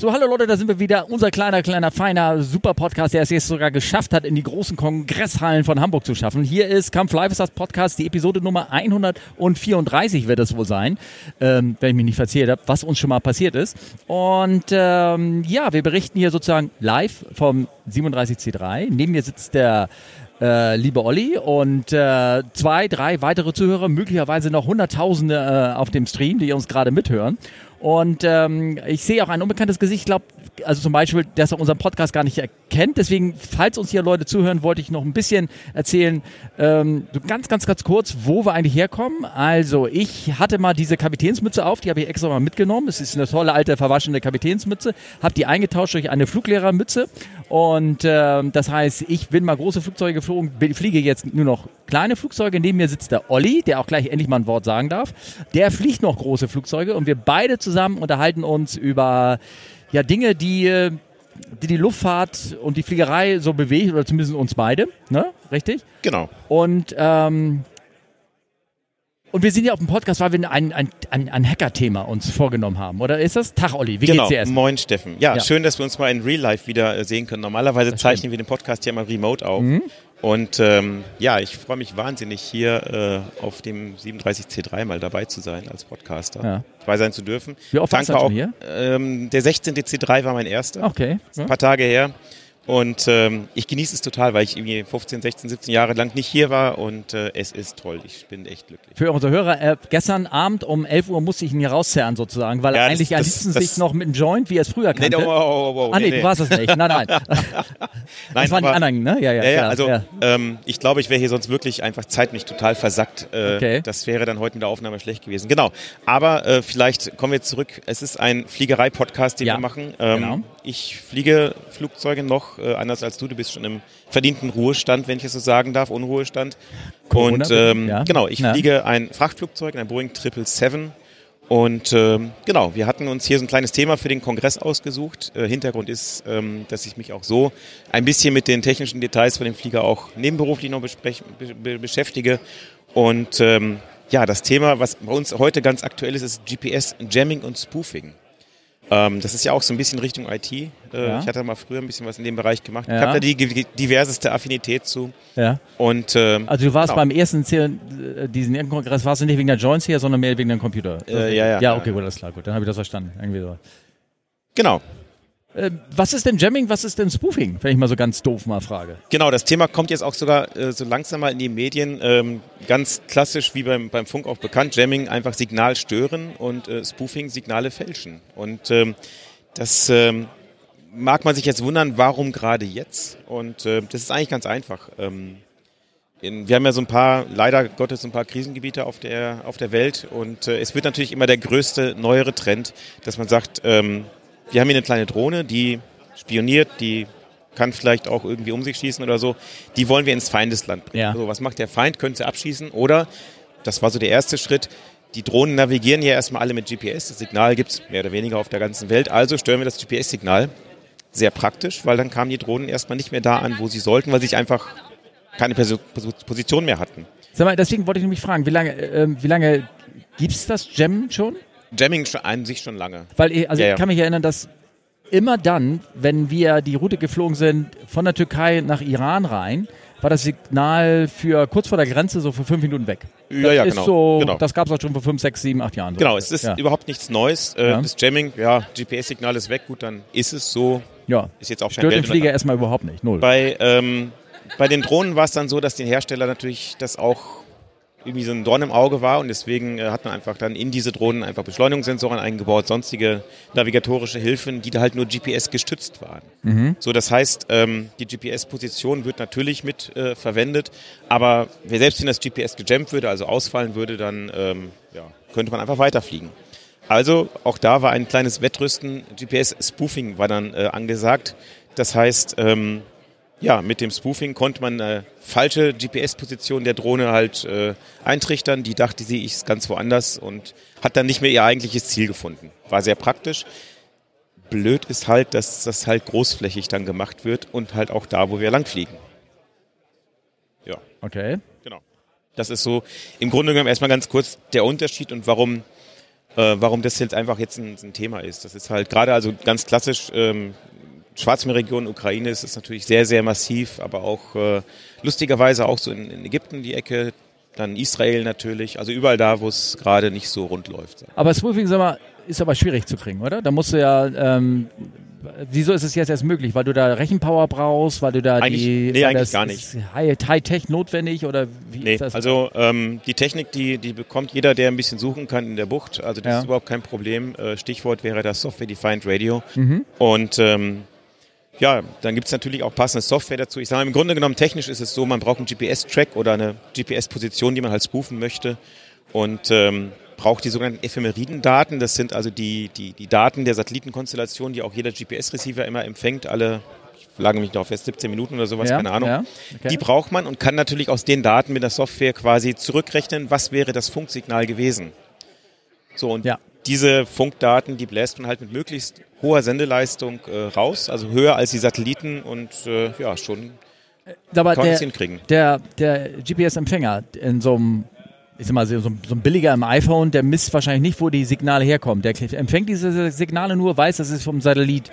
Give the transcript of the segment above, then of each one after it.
So, hallo Leute, da sind wir wieder. Unser kleiner, kleiner, feiner Super-Podcast, der es jetzt sogar geschafft hat, in die großen Kongresshallen von Hamburg zu schaffen. Hier ist Kampf Live ist das Podcast, die Episode Nummer 134 wird es wohl sein, ähm, wenn ich mich nicht verzählt habe, was uns schon mal passiert ist. Und ähm, ja, wir berichten hier sozusagen live vom 37C3. Neben mir sitzt der äh, liebe Olli und äh, zwei, drei weitere Zuhörer, möglicherweise noch Hunderttausende äh, auf dem Stream, die uns gerade mithören. Und ähm, ich sehe auch ein unbekanntes Gesicht, ich glaube, also zum Beispiel, dass er unseren Podcast gar nicht erkennt. Deswegen, falls uns hier Leute zuhören, wollte ich noch ein bisschen erzählen, ähm, ganz, ganz, ganz kurz, wo wir eigentlich herkommen. Also, ich hatte mal diese Kapitänsmütze auf, die habe ich extra mal mitgenommen. Es ist eine tolle alte verwaschene Kapitänsmütze. Habe die eingetauscht durch eine Fluglehrermütze. Und äh, das heißt, ich bin mal große Flugzeuge geflogen, fliege jetzt nur noch kleine Flugzeuge. Neben mir sitzt der Olli, der auch gleich endlich mal ein Wort sagen darf. Der fliegt noch große Flugzeuge und wir beide zusammen unterhalten uns über ja, Dinge, die, die die Luftfahrt und die Fliegerei so bewegt, oder zumindest uns beide, ne? Richtig? Genau. Und, ähm, und wir sind ja auf dem Podcast, weil wir ein, ein, ein, ein Hacker-Thema uns vorgenommen haben. Oder ist das? Tag, Olli, wie genau. geht's dir erst? Moin, Steffen. Ja, Ja. schön, dass wir uns mal in Real Life wieder äh, sehen können. Normalerweise Das zeichnen stimmt. wir den Podcast ja mal remote auf. Mhm. Und ähm, ja, ich freue mich wahnsinnig, hier äh, auf dem 37C3 mal dabei zu sein als Podcaster. Ja. Dabei sein zu dürfen. Wie oft warst Danke du auch. schon hier? Ähm, der 16. C3 war mein erster. Okay. Ein paar Tage her. Und ähm, ich genieße es total, weil ich irgendwie 15, 16, 17 Jahre lang nicht hier war und äh, es ist toll. Ich bin echt glücklich. Für unsere Hörer, äh, gestern Abend um 11 Uhr musste ich ihn hier rauszerren sozusagen, weil Ja, er das- eigentlich am das- liebsten das- sich noch mit einem Joint, wie er es früher Nee, kannte. oh, oh, oh, oh, ah nee, du warst es nicht. Nein, nein. das Nein, waren die aber- anderen, ne? Ja, ja. Ja, ja, also ja. Ähm, ich glaube, ich wäre hier sonst wirklich einfach zeitlich total versackt. Äh, Okay. Das wäre dann heute in der Aufnahme schlecht gewesen. Genau. Aber äh, vielleicht kommen wir zurück. Es ist ein Fliegerei-Podcast, den wir machen. Ähm, genau. Ich fliege Flugzeuge noch, äh, anders als du. Du bist schon im verdienten Ruhestand, wenn ich es so sagen darf, Unruhestand. Corona, Und ähm, ja. genau, ich Ja. fliege ein Frachtflugzeug, ein Boeing 777. Und ähm, genau, wir hatten uns hier so ein kleines Thema für den Kongress ausgesucht. Äh, Hintergrund ist, ähm, dass ich mich auch so ein bisschen mit den technischen Details von dem Flieger auch nebenberuflich noch be, beschäftige. Und ähm, ja, das Thema, was bei uns heute ganz aktuell ist, ist GPS, Jamming und Spoofing. Ähm, das ist ja auch so ein bisschen Richtung IT. Äh, Ja. Ich hatte mal früher ein bisschen was in dem Bereich gemacht. Ja. Ich habe da die diverseste Affinität zu. ja. Und ähm, Also du warst Genau. beim ersten Ziel, äh, diesen Kongress, warst du nicht wegen der Joints hier, sondern mehr wegen dem Computer. Äh, ja, ja. Ja, okay, gut, alles klar, gut, dann habe ich das verstanden. Irgendwie so. genau, Äh, was ist denn Jamming, was ist denn Spoofing, wenn ich mal so ganz doof mal frage? Genau, das Thema kommt jetzt auch sogar äh, so langsam mal in die Medien. Ähm, ganz klassisch wie beim, beim Funk auch bekannt. Jamming einfach Signal stören und äh, Spoofing Signale fälschen. Und ähm, das ähm, mag man sich jetzt wundern, warum gerade jetzt? Und äh, das ist eigentlich ganz einfach. Ähm, in, wir haben ja so ein paar, leider Gottes, so ein paar Krisengebiete auf der, auf der Welt und äh, es wird natürlich immer der größte, neuere Trend, dass man sagt, ähm, wir haben hier eine kleine Drohne, die spioniert, die kann vielleicht auch irgendwie um sich schießen oder so, die wollen wir ins Feindesland bringen. Ja. Also was macht der Feind? Könnte sie abschießen oder, das war so der erste Schritt, die Drohnen navigieren ja erstmal alle mit GPS, das Signal gibt es mehr oder weniger auf der ganzen Welt, also stören wir das GPS-Signal. Sehr praktisch, weil dann kamen die Drohnen erstmal nicht mehr da an, wo sie sollten, weil sie sich einfach keine Position mehr hatten. Sag mal, deswegen wollte ich nämlich fragen, wie lange, wie lange gibt's das Jam schon? Jamming schon an sich schon lange. Weil ich, also Ja, ich ja. kann mich erinnern, dass immer dann, wenn wir die Route geflogen sind von der Türkei nach Iran rein, war das Signal für kurz vor der Grenze so für fünf Minuten weg. Ja, das ja, ist genau. So, genau. Das gab es auch schon vor fünf, sechs, sieben, acht Jahren. So. Genau, es ist ja. überhaupt nichts Neues. Äh, Ja. Das Jamming, ja, GPS-Signal ist weg, gut, dann ist es so. ja. Ist jetzt auch Stört den. Flieger erstmal überhaupt nicht. Null. Bei, ähm, bei den Drohnen war es dann so, dass den Hersteller natürlich das auch irgendwie so ein Dorn im Auge war und deswegen äh, hat man einfach dann in diese Drohnen einfach Beschleunigungssensoren eingebaut, sonstige navigatorische Hilfen, die da halt nur GPS gestützt waren. Mhm. So, das heißt, ähm, die GPS-Position wird natürlich mit äh, verwendet, aber wer selbst wenn das GPS gejammt würde, also ausfallen würde, dann ähm, ja, könnte man einfach weiterfliegen. Also auch da war ein kleines Wettrüsten, GPS-Spoofing war dann äh, angesagt. Das heißt, ähm, ja, mit dem Spoofing konnte man eine falsche GPS-Position der Drohne halt äh, eintrichtern. Die dachte, sie ist ganz woanders und hat dann nicht mehr ihr eigentliches Ziel gefunden. War sehr praktisch. Blöd ist halt, dass das halt großflächig dann gemacht wird und halt auch da, wo wir langfliegen. Ja, Okay. genau. Das ist so im Grunde genommen erstmal ganz kurz der Unterschied und warum äh, warum das jetzt einfach jetzt ein, ein, Thema ist. Das ist halt gerade also ganz klassisch, ähm, Schwarzmeerregion Ukraine ist es natürlich sehr, sehr massiv, aber auch äh, lustigerweise auch so in, in Ägypten die Ecke, dann Israel natürlich, also überall da, wo es gerade nicht so rund läuft. Aber Spoofing sag mal, ist aber schwierig zu kriegen, oder? Da musst du ja, ähm, wieso ist es jetzt erst möglich? Weil du da Rechenpower brauchst, weil du da eigentlich, die... Nee, eigentlich gar nicht. High-Tech notwendig oder wie nee, ist das? also ähm, die Technik, die, die bekommt jeder, der ein bisschen suchen kann in der Bucht. Also das Ja. ist überhaupt kein Problem. Äh, Stichwort wäre das Software-Defined Radio. Mhm. Und ähm, ja, dann gibt es natürlich auch passende Software dazu. Ich sage mal, im Grunde genommen technisch ist es so, man braucht einen GPS-Track oder eine GPS-Position, die man halt spoofen möchte und ähm, braucht die sogenannten Ephemeriden-Daten. Das sind also die, die, die Daten der Satellitenkonstellation, die auch jeder GPS-Receiver immer empfängt, alle, ich lage mich darauf fest, 17 Minuten oder sowas, ja, keine Ahnung. Ja, okay. Die braucht man und kann natürlich aus den Daten mit der Software quasi zurückrechnen, was wäre das Funksignal gewesen. So, und Ja. Diese Funkdaten, die bläst man halt mit möglichst hoher Sendeleistung äh, raus, also höher als die Satelliten und äh, ja, schon Aber kann man es der, hinkriegen. der, der GPS-Empfänger in so einem, ich sag mal, so, so ein billiger im iPhone, der misst wahrscheinlich nicht, wo die Signale herkommen. Der empfängt diese Signale nur, weiß, das ist vom Satellit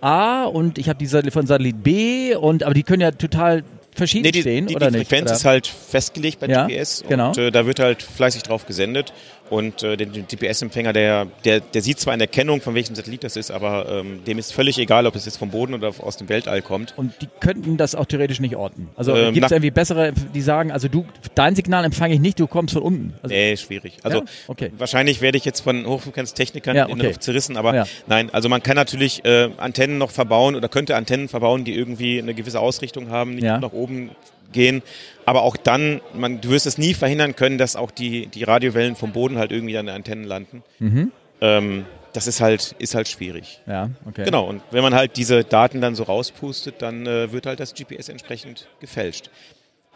A und ich habe die von Satellit B und aber die können ja total verschieden Nee, die, stehen, die, oder die nicht? Frequenz oder? ist halt festgelegt bei Ja, GPS genau. und äh, da wird halt fleißig drauf gesendet. Und äh, der GPS-Empfänger, der, der, der sieht zwar in der Kennung, von welchem Satellit das ist, aber ähm, dem ist völlig egal, ob es jetzt vom Boden oder aus dem Weltall kommt. Und die könnten das auch theoretisch nicht orten. Also Ähm, gibt es irgendwie bessere, die sagen, also du, dein Signal empfange ich nicht, du kommst von unten. Also, Nee, schwierig. Also Ja? Okay. wahrscheinlich werde ich jetzt von Hochfrequenztechnikern Ja, in okay. der Luft zerrissen, aber Ja. nein, also man kann natürlich äh, Antennen noch verbauen oder könnte Antennen verbauen, die irgendwie eine gewisse Ausrichtung haben, nicht Ja. nach oben gehen. Aber auch dann, man, du wirst es nie verhindern können, dass auch die, die Radiowellen vom Boden halt irgendwie an den Antennen landen. Mhm. Ähm, das ist halt, ist halt schwierig. Ja, okay. Genau, und wenn man halt diese Daten dann so rauspustet, dann äh, wird halt das GPS entsprechend gefälscht.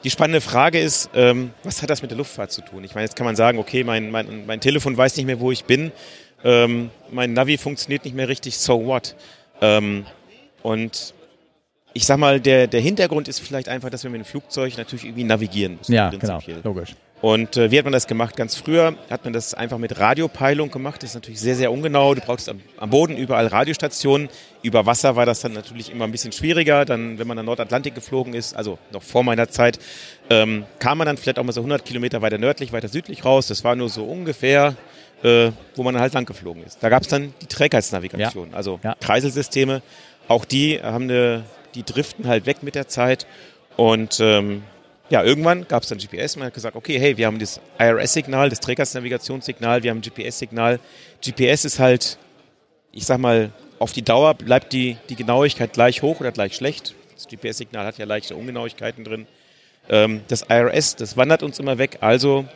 Die spannende Frage ist, ähm, was hat das mit der Luftfahrt zu tun? Ich meine, jetzt kann man sagen, okay, mein, mein, mein Telefon weiß nicht mehr, wo ich bin, ähm, mein Navi funktioniert nicht mehr richtig, so what? Ähm, und ich sag mal, der, der Hintergrund ist vielleicht einfach, dass wir mit dem Flugzeug natürlich irgendwie navigieren müssen. Ja, genau, logisch. Und äh, wie hat man das gemacht? Ganz früher hat man das einfach mit Radiopeilung gemacht. Das ist natürlich sehr, sehr ungenau. Du brauchst am, am Boden überall Radiostationen. Über Wasser war das dann natürlich immer ein bisschen schwieriger. Dann, wenn man an Nordatlantik geflogen ist, also noch vor meiner Zeit, ähm, kam man dann vielleicht auch mal so 100 Kilometer weiter nördlich, weiter südlich raus. Das war nur so ungefähr, äh, wo man dann halt lang geflogen ist. Da gab es dann die Trägheitsnavigation, also Ja. Kreiselsysteme. Auch die haben eine, die driften halt weg mit der Zeit. Und ähm, ja, irgendwann gab es dann GPS. Man hat gesagt, okay, hey, wir haben das IRS-Signal, das Trägersnavigationssignal, wir haben ein GPS-Signal. GPS ist halt, ich sag mal, auf die Dauer bleibt die, die Genauigkeit gleich hoch oder gleich schlecht. Das GPS-Signal hat ja leichte Ungenauigkeiten drin. Ähm, das IRS, das wandert uns immer weg. Also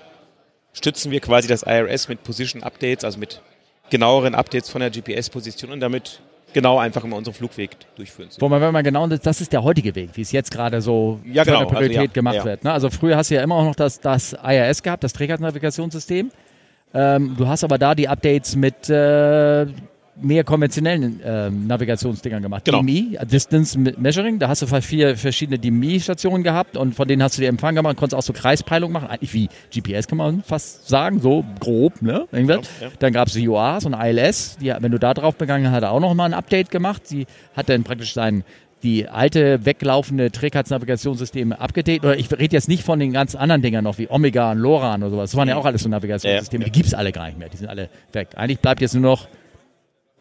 stützen wir quasi das IRS mit Position Updates, also mit genaueren Updates von der GPS-Position und damit genau einfach immer unseren Flugweg durchführen. Wo man, wenn man genau, das ist der heutige Weg, wie es jetzt gerade so Ja, genau, eine Priorität also ja, gemacht ja. wird. Ne? Also früher hast du ja immer auch noch das, das IRS gehabt, das Trägernnavigationssystem. Ähm, du hast aber da die Updates mit äh, mehr konventionellen ähm, Navigationsdingern gemacht. Genau. DMI, Distance Measuring, da hast du vier verschiedene DMI-Stationen gehabt und von denen hast du die Empfang gemacht, konntest auch so Kreispeilung machen, eigentlich wie GPS kann man fast sagen, so grob, ne? Irgendwas. Ja. Dann gab es UAs und ILS, die, wenn du da drauf begangen hast, hat er auch noch mal ein Update gemacht. Sie hat dann praktisch sein die alte weglaufende Trägheitsnavigationssysteme abgedatet. Oder ich rede jetzt nicht von den ganz anderen Dingern noch, wie Omega und Loran oder sowas. Das waren ja auch alles so Navigationssysteme. Ja, ja. Die gibt's alle gar nicht mehr. Die sind alle weg. Eigentlich bleibt jetzt nur noch,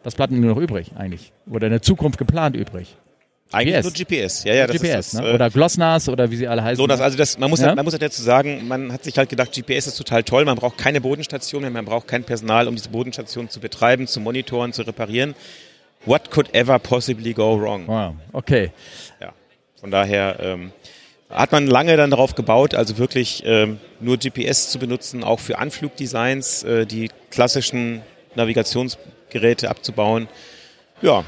was bleibt denn nur noch übrig eigentlich? Oder in der Zukunft geplant übrig? Eigentlich GPS. nur GPS. Ja, ja, das GPS, ist das. ne? äh, Oder Glossners oder wie sie alle heißen. So, das, also das, man, muss Ja? halt, man muss halt dazu sagen, man hat sich halt gedacht, GPS ist total toll, man braucht keine Bodenstation mehr, man braucht kein Personal, um diese Bodenstation zu betreiben, zu monitoren, zu reparieren. What could ever possibly go wrong? wow. Okay. Ja. Von daher ähm, hat man lange dann darauf gebaut, also wirklich ähm, nur GPS zu benutzen, auch für Anflugdesigns, äh, die klassischen Navigationsgeräte abzubauen. Ja,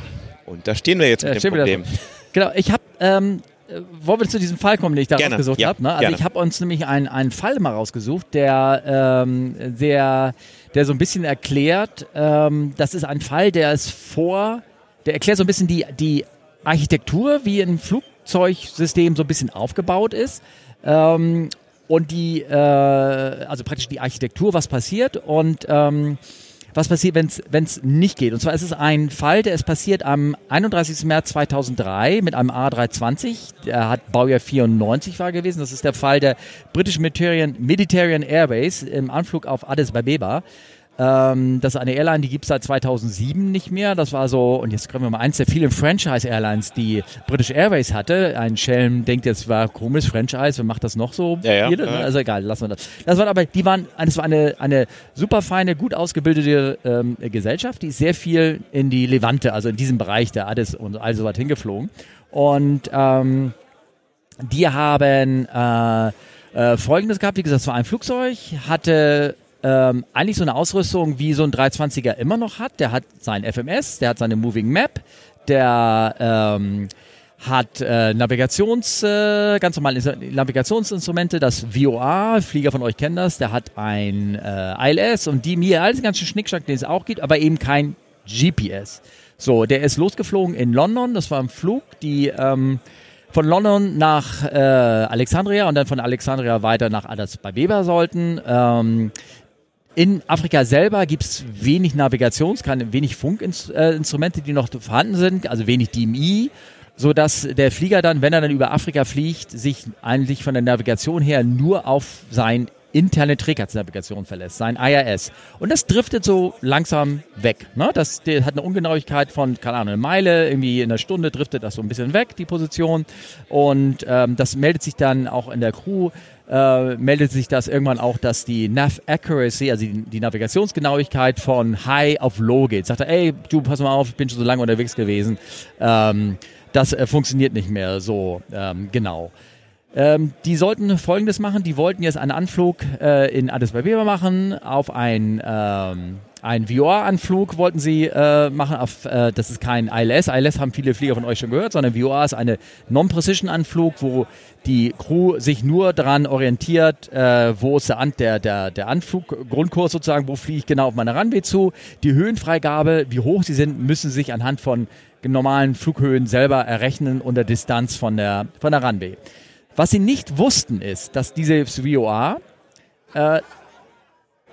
und da stehen wir jetzt Ja, mit dem Problem. Genau, ich habe, ähm, äh, wollen wir zu diesem Fall kommen, den ich da Gerne, rausgesucht ja, habe. Ne? Also gerne. ich habe uns nämlich einen, einen Fall mal rausgesucht, der, ähm, der, der so ein bisschen erklärt, ähm, das ist ein Fall, der ist vor, der erklärt so ein bisschen die, die Architektur, wie ein Flugzeugsystem so ein bisschen aufgebaut ist. Ähm, und die, äh, also praktisch die Architektur, was passiert und ähm, was passiert, wenn es nicht geht. Und zwar ist es ein Fall, der ist passiert am 31. März 2003 mit einem A320. Der hat Baujahr 94 war gewesen. Das ist der Fall der British Mediterranean, Mediterranean Airways im Anflug auf Addis Abeba. Ähm, das ist eine Airline, die gibt es seit 2007 nicht mehr. Das war so, und jetzt kommen wir mal eins der vielen Franchise-Airlines, die British Airways hatte. Ein Schelm denkt jetzt, war komisch, Franchise, wer macht das noch so? Ja, ja, ja. Also egal, lassen wir das. Das war aber, die waren, das war eine, eine super feine, gut ausgebildete ähm, Gesellschaft, die ist sehr viel in die Levante, also in diesem Bereich der Addis und all so was hingeflogen. Und ähm, die haben äh, äh, Folgendes gehabt, wie gesagt, es war ein Flugzeug, hatte ähm, eigentlich so eine Ausrüstung, wie so ein 320er immer noch hat. Der hat sein FMS, der hat seine Moving Map, der ähm, hat äh, Navigations, äh, ganz normale Inst- Navigationsinstrumente, das VOA, Flieger von euch kennen das, der hat ein äh, ILS und die mir alles ganzen Schnickschnack, den es auch gibt, aber eben kein GPS. So, der ist losgeflogen in London, das war ein Flug, die ähm, von London nach äh, Alexandria und dann von Alexandria weiter nach Addis Abeba sollten. Ähm, in Afrika selber gibt es wenig Navigations-, wenig Funkinstrumente, die noch vorhanden sind, also wenig DMI, so dass der Flieger dann, wenn er dann über Afrika fliegt, sich eigentlich von der Navigation her nur auf sein interne Trägheitsnavigation verlässt, sein IRS. Und das driftet so langsam weg. Ne? Das hat eine Ungenauigkeit von, keine Ahnung, eine Meile, irgendwie in einer Stunde driftet das so ein bisschen weg, die Position. Und ähm, das meldet sich dann auch in der Crew, äh, meldet sich das irgendwann auch, dass die Nav Accuracy, also die, die Navigationsgenauigkeit von High auf Low geht. Sagt er, ey, du pass mal auf, ich bin schon so lange unterwegs gewesen. Ähm, das äh, funktioniert nicht mehr so ähm, genau. Ähm, die sollten Folgendes machen. Die wollten jetzt einen Anflug äh, in Addis Abeba machen auf ein ähm, ein VOA-Anflug wollten sie äh, machen. Auf, äh, das ist kein ILS. ILS haben viele Flieger von euch schon gehört, sondern VOA ist eine Non-Precision-Anflug, wo die Crew sich nur daran orientiert, äh, wo ist der, An der, der, der Anflug, sozusagen, wo fliege ich genau auf meine Runway zu. Die Höhenfreigabe, wie hoch sie sind, müssen sich anhand von normalen Flughöhen selber errechnen und der Distanz von der, von der Runway. Was sie nicht wussten, ist, dass dieses VOA äh,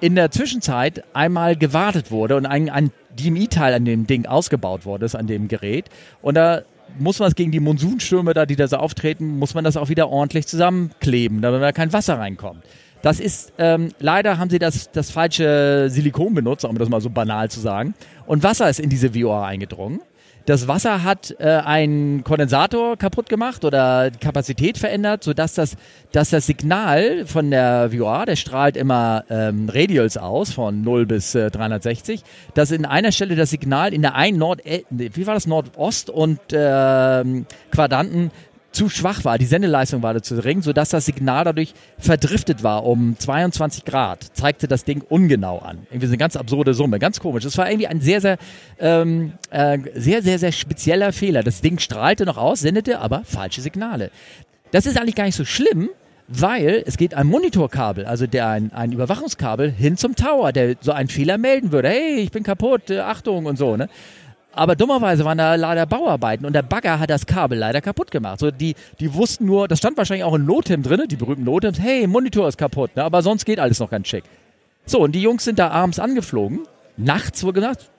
in der Zwischenzeit einmal gewartet wurde und ein, ein DMI-Teil an dem Ding ausgebaut wurde, ist an dem Gerät. Und da muss man es gegen die Monsunstürme da, die da so auftreten, muss man das auch wieder ordentlich zusammenkleben, damit da kein Wasser reinkommt. Das ist, ähm, leider haben sie das, das falsche Silikon benutzt, um das mal so banal zu sagen. Und Wasser ist in diese VOA eingedrungen. Das Wasser hat äh, einen Kondensator kaputt gemacht oder Kapazität verändert, sodass das, dass das Signal von der VOA, der strahlt immer ähm, Radials aus von 0 bis äh, 360, dass in einer Stelle das Signal in der einen Nord, wie war das, Nordost und ähm, Quadranten zu schwach war, die Sendeleistung war zu gering, sodass das Signal dadurch verdriftet war um 22 Grad. Zeigte das Ding ungenau an. Irgendwie so eine ganz absurde Summe, ganz komisch. Das war irgendwie ein sehr, sehr, ähm, äh, sehr, sehr, sehr spezieller Fehler. Das Ding strahlte noch aus, sendete aber falsche Signale. Das ist eigentlich gar nicht so schlimm, weil es geht ein Monitorkabel, also der ein, ein Überwachungskabel hin zum Tower, der so einen Fehler melden würde. Hey, ich bin kaputt, äh, Achtung und so. Ne? Aber dummerweise waren da leider Bauarbeiten und der Bagger hat das Kabel leider kaputt gemacht. So die, die wussten nur, das stand wahrscheinlich auch in Notem drin, die berühmten Notems, hey, Monitor ist kaputt, ne? aber sonst geht alles noch ganz schick. So, und die Jungs sind da abends angeflogen, nachts wohl gesagt,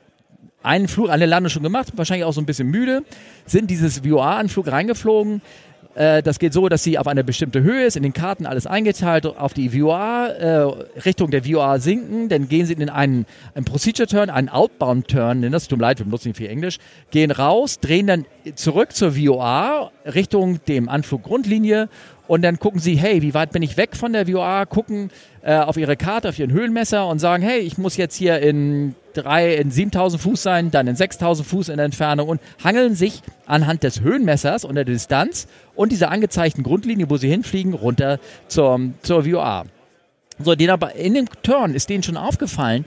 einen Flug, eine Landung schon gemacht, wahrscheinlich auch so ein bisschen müde, sind dieses VOA-Anflug reingeflogen. Äh, das geht so, dass sie auf eine bestimmte Höhe ist, in den Karten alles eingeteilt, auf die VOA, äh, Richtung der VOA sinken, dann gehen sie in einen, einen Procedure Turn, einen Outbound Turn, nennen das tut mir leid, wir benutzen nicht viel Englisch, gehen raus, drehen dann zurück zur VOA, Richtung dem Anflug Grundlinie und dann gucken sie, hey, wie weit bin ich weg von der VOA, gucken äh, auf ihre Karte, auf ihren Höhenmesser und sagen, hey, ich muss jetzt hier in drei, in 7000 Fuß sein, dann in 6000 Fuß in der Entfernung und hangeln sich anhand des Höhenmessers und der Distanz und dieser angezeigten Grundlinie, wo sie hinfliegen, runter zur, zur VOA. So, den aber in dem Turn ist denen schon aufgefallen,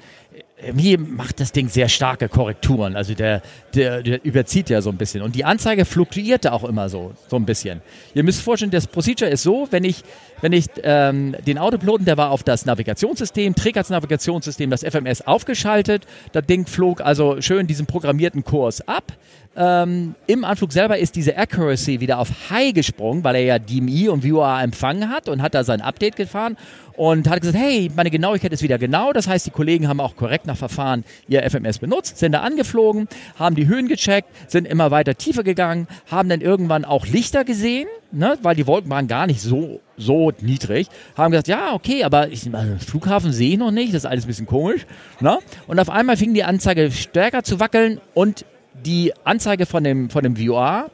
mir macht das Ding sehr starke Korrekturen. Also der, der, der überzieht ja so ein bisschen. Und die Anzeige fluktuierte auch immer so, so ein bisschen. Ihr müsst vorstellen, das Procedure ist so, wenn ich, wenn ich ähm, den Autopiloten, der war auf das Navigationssystem, Trägernavigationssystem, das FMS aufgeschaltet. Das Ding flog also schön diesen programmierten Kurs ab. Ähm, Im Anflug selber ist diese Accuracy wieder auf High gesprungen, weil er ja DMI und VOA empfangen hat und hat da sein Update gefahren und hat gesagt, hey, meine Genauigkeit ist wieder genau. Das heißt, die Kollegen haben auch korrekt nach Verfahren ihr FMS benutzt, sind da angeflogen, haben die Höhen gecheckt, sind immer weiter tiefer gegangen, haben dann irgendwann auch Lichter gesehen, ne, weil die Wolken waren gar nicht so, so niedrig, haben gesagt, ja, okay, aber ich, also Flughafen sehe ich noch nicht, das ist alles ein bisschen komisch. Ne? Und auf einmal fing die Anzeige stärker zu wackeln und die Anzeige von dem, von dem VR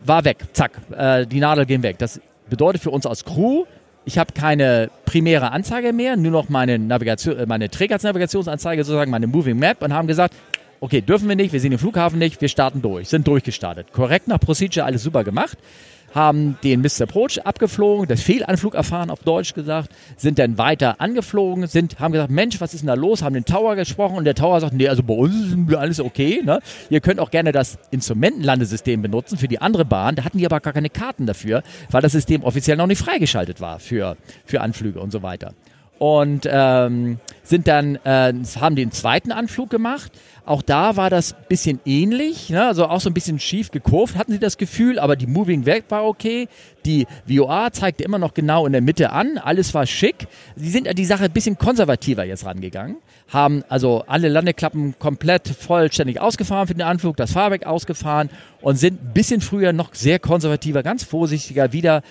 war weg. Zack, äh, die Nadel ging weg. Das bedeutet für uns als Crew, ich habe keine primäre Anzeige mehr, nur noch meine, Navigation, äh, meine Trägersnavigationsanzeige, sozusagen meine Moving Map und haben gesagt, okay, dürfen wir nicht, wir sehen den Flughafen nicht, wir starten durch, sind durchgestartet. Korrekt nach Procedure, alles super gemacht haben den Mr. Approach abgeflogen, das Fehlanflug erfahren, auf Deutsch gesagt, sind dann weiter angeflogen, sind, haben gesagt, Mensch, was ist denn da los? Haben den Tower gesprochen und der Tower sagt, nee, also bei uns ist alles okay. Ne? Ihr könnt auch gerne das Instrumentenlandesystem benutzen für die andere Bahn. Da hatten die aber gar keine Karten dafür, weil das System offiziell noch nicht freigeschaltet war für, für Anflüge und so weiter. Und ähm, sind dann, äh, haben den zweiten Anflug gemacht auch da war das bisschen ähnlich, ne? also auch so ein bisschen schief gekurvt, hatten sie das Gefühl, aber die Moving Weg war okay. Die VOA zeigte immer noch genau in der Mitte an, alles war schick. Sie sind an die Sache ein bisschen konservativer jetzt rangegangen, haben also alle Landeklappen komplett vollständig ausgefahren für den Anflug, das Fahrwerk ausgefahren und sind ein bisschen früher noch sehr konservativer, ganz vorsichtiger wieder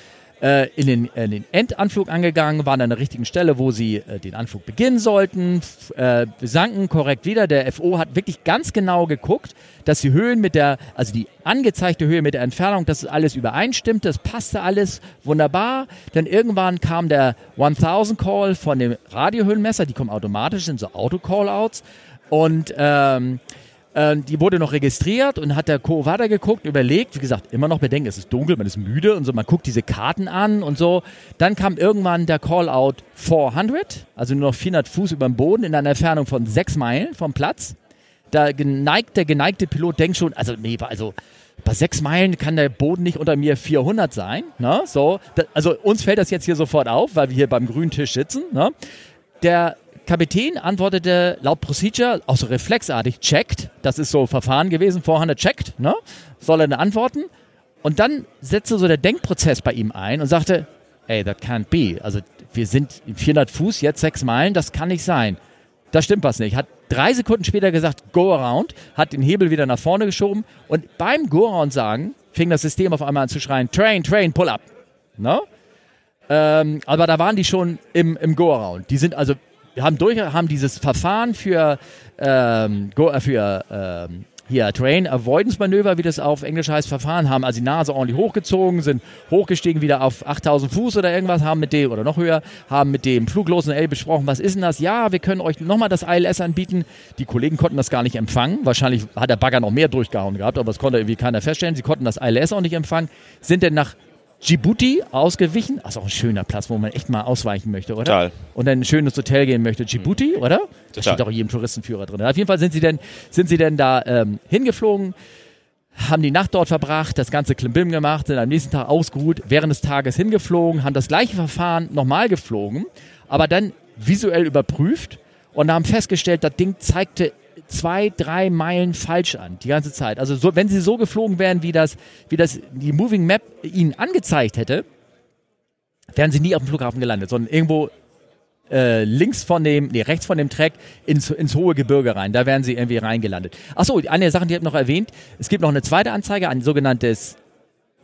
äh, in, den, in den Endanflug angegangen, waren an der richtigen Stelle, wo sie äh, den Anflug beginnen sollten, äh, sanken korrekt wieder. Der FO hat wirklich ganz genau geguckt, dass die Höhen mit der, also die angezeigte Höhe mit der Entfernung, dass alles übereinstimmt, das passte alles wunderbar. Dann irgendwann kam der 1000 Call von dem Radiohöhenmesser, die kommen automatisch, sind so Auto-Callouts und ähm, äh, die wurde noch registriert und hat der Co. weitergeguckt, überlegt, wie gesagt, immer noch bedenken, es ist dunkel, man ist müde und so, man guckt diese Karten an und so. Dann kam irgendwann der Call-out 400, also nur noch 400 Fuß über dem Boden in einer Entfernung von sechs Meilen vom Platz. Da geneigt, der geneigte Pilot denkt schon, also nee, also bei sechs Meilen kann der Boden nicht unter mir 400 sein. Ne? So, da, also uns fällt das jetzt hier sofort auf, weil wir hier beim grünen Tisch sitzen. Ne? Der Kapitän antwortete laut Procedure, auch so reflexartig, checkt. Das ist so Verfahren gewesen, vorhanden checkt, ne? Soll er antworten? Und dann setzte so der Denkprozess bei ihm ein und sagte, ey, that can't be. Also wir sind 400 Fuß, jetzt sechs Meilen, das kann nicht sein. Da stimmt was nicht. Hat drei Sekunden später gesagt, go around, hat den Hebel wieder nach vorne geschoben und beim go around sagen, fing das System auf einmal an zu schreien, train, train, pull up. No? Ähm, aber da waren die schon im, im go around. Die sind also wir haben durch, haben dieses Verfahren für, ähm, äh, für ähm, hier Train Avoidance Manöver, wie das auf Englisch heißt, Verfahren, haben also die Nase ordentlich hochgezogen, sind hochgestiegen wieder auf 8000 Fuß oder irgendwas, haben mit dem, oder noch höher, haben mit dem Fluglosen L besprochen, was ist denn das? Ja, wir können euch nochmal das ILS anbieten. Die Kollegen konnten das gar nicht empfangen. Wahrscheinlich hat der Bagger noch mehr durchgehauen gehabt, aber das konnte irgendwie keiner feststellen. Sie konnten das ILS auch nicht empfangen, sind dann nach Djibouti ausgewichen. Also auch ein schöner Platz, wo man echt mal ausweichen möchte, oder? Total. Und dann ein schönes Hotel gehen möchte. Djibouti, mhm. oder? Da steht auch jedem Touristenführer drin. Auf jeden Fall sind sie denn, sind sie denn da ähm, hingeflogen, haben die Nacht dort verbracht, das ganze Klimbim gemacht, sind am nächsten Tag ausgeruht, während des Tages hingeflogen, haben das gleiche Verfahren nochmal geflogen, aber dann visuell überprüft und haben festgestellt, das Ding zeigte zwei, drei Meilen falsch an, die ganze Zeit. Also so, wenn sie so geflogen wären, wie das, wie das die Moving Map ihnen angezeigt hätte, wären sie nie auf dem Flughafen gelandet, sondern irgendwo äh, links von dem, nee, rechts von dem Track ins, ins hohe Gebirge rein. Da wären sie irgendwie reingelandet. Achso, eine der Sachen, die ich noch erwähnt, es gibt noch eine zweite Anzeige, ein sogenanntes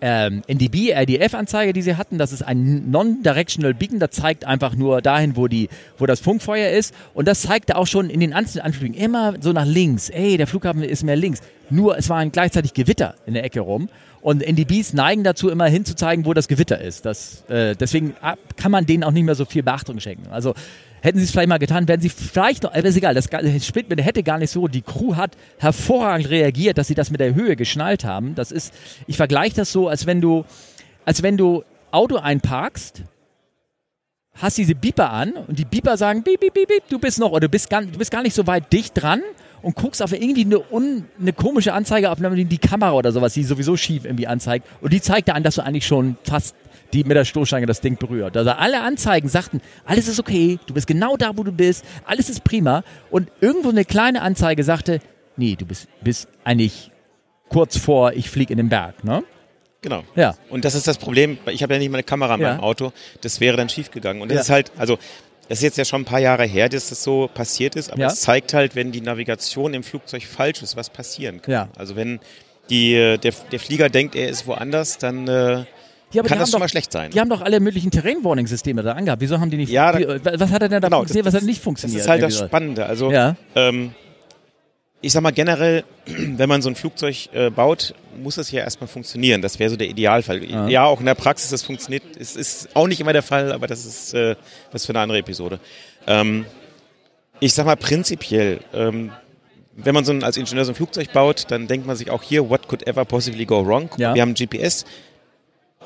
ähm, NDB, RDF-Anzeige, die sie hatten. Das ist ein Non-Directional Beacon. Das zeigt einfach nur dahin, wo, die, wo das Funkfeuer ist. Und das zeigte auch schon in den einzelnen Anflügen immer so nach links. Ey, der Flughafen ist mehr links. Nur es war ein gleichzeitig Gewitter in der Ecke rum. Und NDBs neigen dazu, immer hinzuzeigen, wo das Gewitter ist. Das, äh, deswegen ah, kann man denen auch nicht mehr so viel Beachtung schenken. Also Hätten sie es vielleicht mal getan, wären sie vielleicht noch, aber ist egal, das Split hätte gar nicht so, die Crew hat hervorragend reagiert, dass sie das mit der Höhe geschnallt haben. Das ist, ich vergleiche das so, als wenn du, als wenn du Auto einparkst, hast diese Beeper an und die Beeper sagen, beep, beep, beep, beep, du bist noch, oder du bist gar, du bist gar nicht so weit dicht dran und guckst auf irgendwie eine, un, eine komische Anzeige auf die Kamera oder sowas, die sowieso schief irgendwie anzeigt und die zeigt dir an, dass du eigentlich schon fast die mit der Stoßstange das Ding berührt. Also alle Anzeigen sagten, alles ist okay, du bist genau da, wo du bist, alles ist prima. Und irgendwo eine kleine Anzeige sagte, nee, du bist, bist eigentlich kurz vor, ich fliege in den Berg. Ne? Genau. Ja. Und das ist das Problem. Ich habe ja nicht meine Kamera in ja. meinem Auto. Das wäre dann schiefgegangen. Und das ja. ist halt, also das ist jetzt ja schon ein paar Jahre her, dass das so passiert ist, aber Ja. es zeigt halt, wenn die Navigation im Flugzeug falsch ist, was passieren kann. Ja. Also wenn die, äh, der, der Flieger denkt, er ist woanders, dann äh, Ja, kann das schon doch- mal schlecht sein. Die haben doch alle möglichen Terrain-Warning-Systeme da angehabt. Wieso haben die nicht Ja, da- die, was hat er denn da Genau, funktioniert, das- was hat nicht Das funktioniert? ist halt das. Spannende. Also Ja. ähm, ich sag mal generell, wenn man so ein Flugzeug äh, baut, muss es ja erstmal funktionieren. Das wäre so der Idealfall. Ja. Ja. auch in der Praxis, das funktioniert. Es ist auch nicht immer der Fall, aber das ist äh, was für eine andere Episode. Ähm, ich sag mal prinzipiell, ähm, wenn man so ein, als Ingenieur so ein Flugzeug baut, dann denkt man sich auch hier, what could ever possibly go wrong? Ja. Wir haben GPS,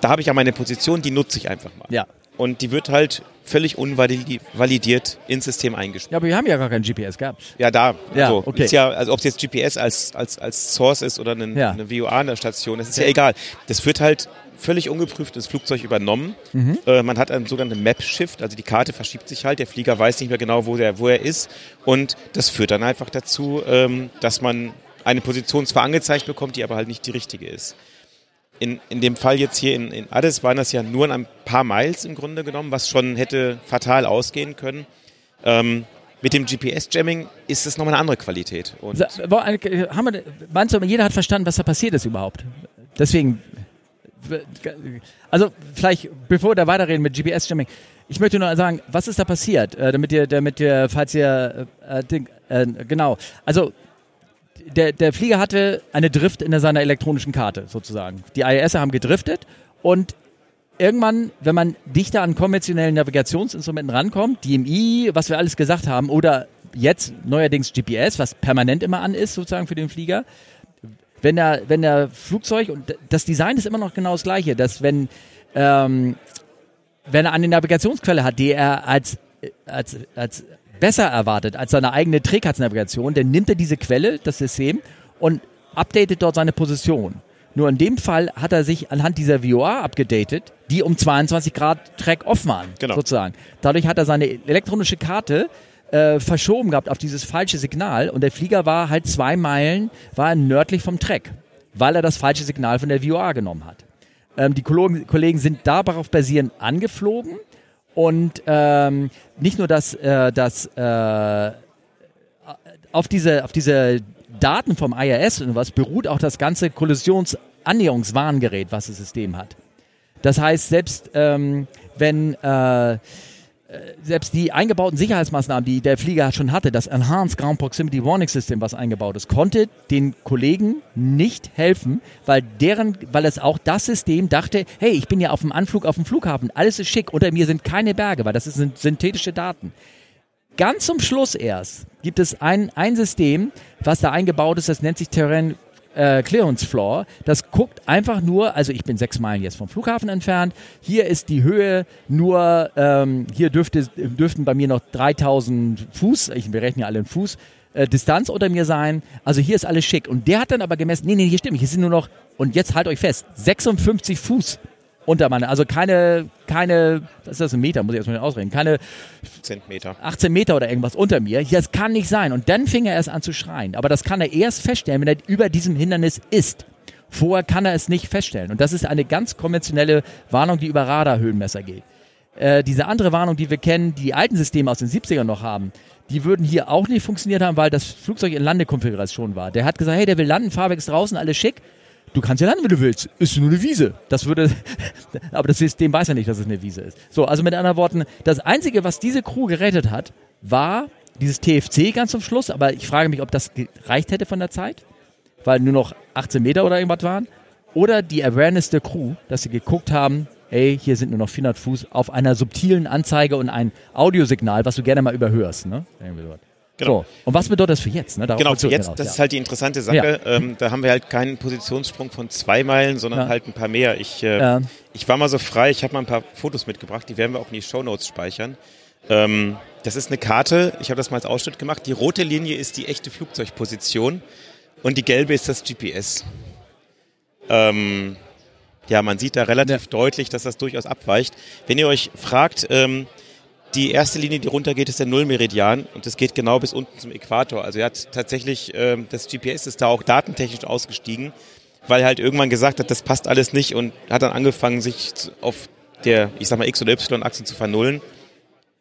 da habe ich ja meine Position, die nutze ich einfach mal. Ja. Und die wird halt völlig unvalidiert ins System eingespielt. ja, aber wir haben ja gar kein GPS gehabt. Ja, da. Ja, so. okay. Ist ja, also ob es jetzt GPS als, als, als Source ist oder eine, Ja. eine der Station, das ist ja egal. Das wird halt völlig ungeprüft ins Flugzeug übernommen. Mhm. Äh, man hat einen sogenannten Map-Shift, also die Karte verschiebt sich halt, der Flieger weiß nicht mehr genau, wo, der, wo er ist. Und das führt dann einfach dazu, ähm, dass man eine Position zwar angezeigt bekommt, die aber halt nicht die richtige ist. In, in dem Fall jetzt hier in, in Addis waren das ja nur ein paar Miles im Grunde genommen, was schon hätte fatal ausgehen können. Ähm, mit dem GPS-Jamming ist es nochmal eine andere Qualität. Und Sa- wo- äh, Haben wir, du, jeder hat verstanden, was da passiert ist überhaupt? Deswegen, also vielleicht, bevor wir da weiterreden mit GPS-Jamming, ich möchte nur sagen, was ist da passiert, äh, damit ihr, damit ihr, falls ihr, äh, äh, genau, also der, der Flieger hatte eine Drift in seiner elektronischen Karte sozusagen. Die IAS haben gedriftet und irgendwann, wenn man dichter an konventionellen Navigationsinstrumenten rankommt, DMI, was wir alles gesagt haben, oder jetzt neuerdings GPS, was permanent immer an ist sozusagen für den Flieger, wenn der, wenn der Flugzeug, und das Design ist immer noch genau das gleiche, dass wenn, ähm, wenn er eine Navigationsquelle hat, die er als, als, als besser erwartet als seine eigene Trägheitsnavigation, dann nimmt er diese Quelle, das System, und updatet dort seine Position. Nur in dem Fall hat er sich anhand dieser VOA abgedatet, die um 22 Grad Track off waren, Genau. sozusagen. Dadurch hat er seine elektronische Karte äh, verschoben gehabt auf dieses falsche Signal und der Flieger war halt zwei Meilen, war nördlich vom Track, weil er das falsche Signal von der VOA genommen hat. Ähm, die Kollegen, Kollegen sind darauf basierend angeflogen und ähm, nicht nur, dass, äh, dass äh, auf diese, auf diese Daten vom IRS und was beruht auch das ganze Kollisionsannäherungswarngerät, was das System hat. Das heißt, selbst ähm, wenn äh, selbst die eingebauten Sicherheitsmaßnahmen, die der Flieger schon hatte, das Enhanced Ground Proximity Warning System, was eingebaut ist, konnte den Kollegen nicht helfen, weil deren, weil es auch das System dachte, hey, ich bin ja auf dem Anflug auf dem Flughafen, alles ist schick, unter mir sind keine Berge, weil das sind synthetische Daten. Ganz zum Schluss erst gibt es ein, ein System, was da eingebaut ist, das nennt sich Terrain äh, Clearance Floor. Das guckt einfach nur, also ich bin sechs Meilen jetzt vom Flughafen entfernt. Hier ist die Höhe nur, ähm, hier dürfte, dürften bei mir noch 3000 Fuß, ich berechne ja alle in Fuß, äh, Distanz unter mir sein. Also hier ist alles schick. Und der hat dann aber gemessen, nee, nee, hier stimmt, hier sind nur noch, und jetzt halt euch fest, 56 Fuß unter meiner, also keine, keine, was ist das, ein Meter, muss ich erstmal ausrechnen, keine Zentimeter. 18 Meter oder irgendwas unter mir. Das kann nicht sein. Und dann fing er erst an zu schreien. Aber das kann er erst feststellen, wenn er über diesem Hindernis ist. Vorher kann er es nicht feststellen. Und das ist eine ganz konventionelle Warnung, die über Radarhöhenmesser geht. Äh, diese andere Warnung, die wir kennen, die alten Systeme aus den 70ern noch haben, die würden hier auch nicht funktioniert haben, weil das Flugzeug in Landekonfiguration war. Der hat gesagt, hey, der will landen, Fahrwerk ist draußen, alles schick. Du kannst ja landen, wenn du willst. Ist nur eine Wiese. Das würde, aber das System weiß ja nicht, dass es eine Wiese ist. So, also mit anderen Worten, das Einzige, was diese Crew gerettet hat, war dieses TFC ganz zum Schluss. Aber ich frage mich, ob das gereicht hätte von der Zeit, weil nur noch 18 Meter oder irgendwas waren. Oder die Awareness der Crew, dass sie geguckt haben, ey, hier sind nur noch 400 Fuß auf einer subtilen Anzeige und ein Audiosignal, was du gerne mal überhörst. Ne? Irgendwie sowas. Genau. So. Und was bedeutet das für jetzt? Ne? Darauf Genau, du jetzt, hinaus, das ja. ist halt die interessante Sache. Ähm, da haben wir halt keinen Positionssprung von zwei Meilen, sondern Ja. halt ein paar mehr. Ich, äh, Ja. ich war mal so frei, ich habe mal ein paar Fotos mitgebracht, die werden wir auch in die Shownotes speichern. Ähm, das ist eine Karte, ich habe das mal als Ausschnitt gemacht. Die rote Linie ist die echte Flugzeugposition und die gelbe ist das GPS. Ähm, ja, man sieht da relativ deutlich, dass das durchaus abweicht. Wenn ihr euch fragt, ähm, die erste Linie, die runtergeht, ist der Nullmeridian und das geht genau bis unten zum Äquator. Also er hat tatsächlich, ähm, das GPS ist da auch datentechnisch ausgestiegen, weil er halt irgendwann gesagt hat, das passt alles nicht und hat dann angefangen, sich auf der, ich sag mal, X- oder Y-Achse zu vernullen.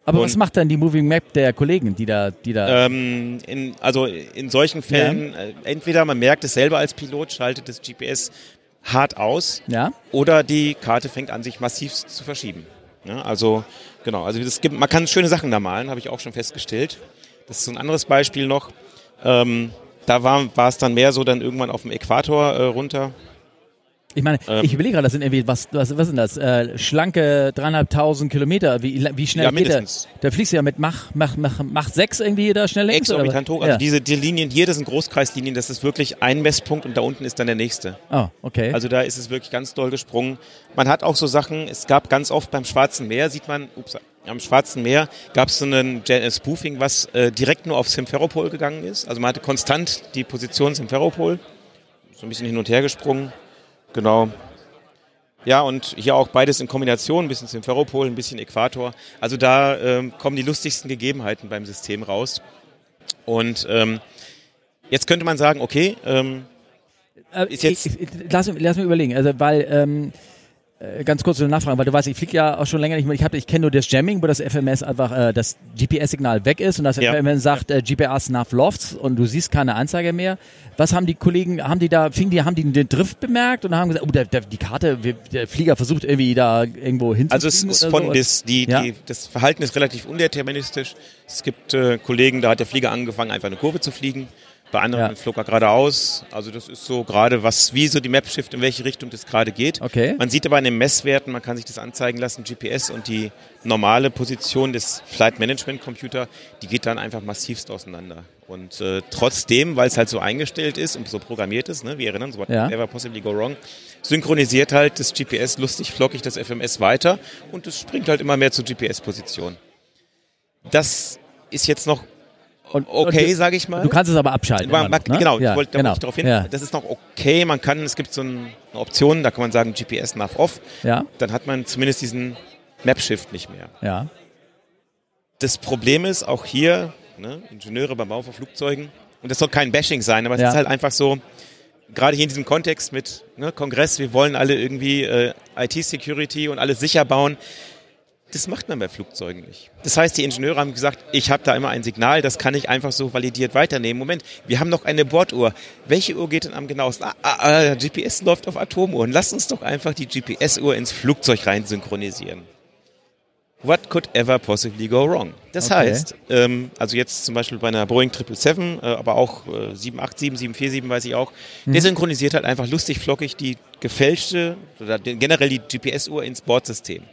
Aber Und- was macht dann die Moving Map der Kollegen, die da, die da. Ähm, in, also in solchen Fällen, äh, entweder man merkt es selber als Pilot, schaltet das GPS hart aus, ja? oder die Karte fängt an, sich massiv zu verschieben. Ja, also genau, also gibt, man kann schöne Sachen da malen, habe ich auch schon festgestellt. Das ist so ein anderes Beispiel noch. Ähm, da war, war es dann mehr so dann irgendwann auf dem Äquator äh, runter. Ich meine, ähm, ich überlege gerade, das sind irgendwie, was, was, was sind das? Äh, schlanke dreieinhalbtausend Kilometer. Wie, wie schnell Ja, geht der? mindestens. Da fliegst du ja mit Mach, Mach, Mach, Mach 6 irgendwie da schnell links? Exorbitant hoch. Also ja. diese die Linien hier, das sind Großkreislinien, das ist wirklich ein Messpunkt und da unten ist dann der nächste. Oh, okay. Also da ist es wirklich ganz doll gesprungen. Man hat auch so Sachen, es gab ganz oft beim Schwarzen Meer, sieht man, ups, am Schwarzen Meer gab es so einen Gen- äh, Spoofing, was äh, direkt nur auf Simferopol gegangen ist. Also man hatte konstant die Position Simferopol, so ein bisschen hin und her gesprungen. Genau. Ja, und hier auch beides in Kombination, ein bisschen Simferopol, ein bisschen Äquator. Also da ähm, kommen die lustigsten Gegebenheiten beim System raus. Und ähm, jetzt könnte man sagen, okay, ähm, Äh, ist jetzt- ich, ich, lass, mich- lass mich überlegen, also weil ähm, äh, ganz kurz eine Nachfrage, weil du weißt, ich fliege ja auch schon länger nicht mehr. Ich, hab- ich kenne nur das Jamming, wo das FMS einfach äh, das GPS-Signal weg ist und das Ja. FMS sagt äh, GPS nach Lofts und du siehst keine Anzeige mehr. Was haben die Kollegen, haben die da, fing die, haben die den Drift bemerkt und haben gesagt, oh, der, der, die Karte, der Flieger versucht irgendwie da irgendwo hinzufliegen? Also es ist von so? bis, die, Ja. die, das Verhalten ist relativ undeterministisch. Es gibt äh, Kollegen, da hat der Flieger angefangen, einfach eine Kurve zu fliegen. Bei anderen Ja. flog er geradeaus. Also das ist so gerade was, wie so die Map shift, in welche Richtung das gerade geht. Okay. Man sieht aber in den Messwerten, man kann sich das anzeigen lassen, GPS und die normale Position des Flight Management Computer, die geht dann einfach massivst auseinander. Und äh, trotzdem, weil es halt so eingestellt ist und so programmiert ist, ne, wir erinnern uns, what Ja. ever possibly go wrong, synchronisiert halt das GPS lustig flockig das FMS weiter und es springt halt immer mehr zur GPS-Position. Das ist jetzt noch Und- okay, sage ich mal. Du kannst es aber abschalten. Man, man, noch, ne? Genau, ja, ich wollte genau. ich darauf hin. Ja. Das ist noch okay. Man kann, es gibt so ein- eine Option, da kann man sagen GPS nach off. ja, Dann hat man zumindest diesen Map-Shift nicht mehr. ja. Das Problem ist auch hier, ne, Ingenieure beim Bau von Flugzeugen, und das soll kein Bashing sein, aber es Ja. ist halt einfach so, gerade hier in diesem Kontext mit ne, Kongress, wir wollen alle irgendwie äh, IT-Security und alles sicher bauen. Das macht man bei Flugzeugen nicht. Das heißt, die Ingenieure haben gesagt, ich habe da immer ein Signal, das kann ich einfach so validiert weiternehmen. Moment, wir haben noch eine Borduhr. Welche Uhr geht denn am genauesten? Ah, ah, ah, GPS läuft auf Atomuhren. Lass uns doch einfach die GPS-Uhr ins Flugzeug rein synchronisieren. What could ever possibly go wrong? Das Okay. heißt, ähm, also jetzt zum Beispiel bei einer Boeing 777, äh, aber auch äh, 787, 747 weiß ich auch, der synchronisiert halt einfach lustig flockig die gefälschte oder generell die GPS-Uhr ins Bordsystem.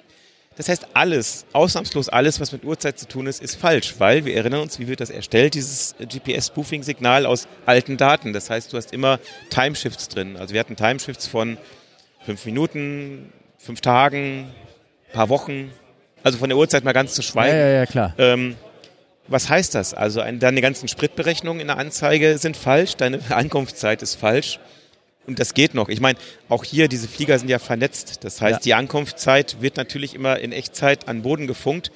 Das heißt, alles, ausnahmslos alles, was mit Uhrzeit zu tun ist, ist falsch, weil wir erinnern uns, wie wird das erstellt, dieses GPS-Spoofing-Signal aus alten Daten. Das heißt, du hast immer Timeshifts drin. Also wir hatten Timeshifts von fünf Minuten, fünf Tagen, paar Wochen. Also von der Uhrzeit mal ganz zu Ja, schweigen. ja, ja, klar. Ähm, was heißt das? Also ein, deine ganzen Spritberechnungen in der Anzeige sind falsch, deine Ankunftszeit ist falsch. Und das geht noch. Ich meine, auch hier, diese Flieger sind ja vernetzt. Das heißt, Ja. die Ankunftszeit wird natürlich immer in Echtzeit an Boden gefunkt.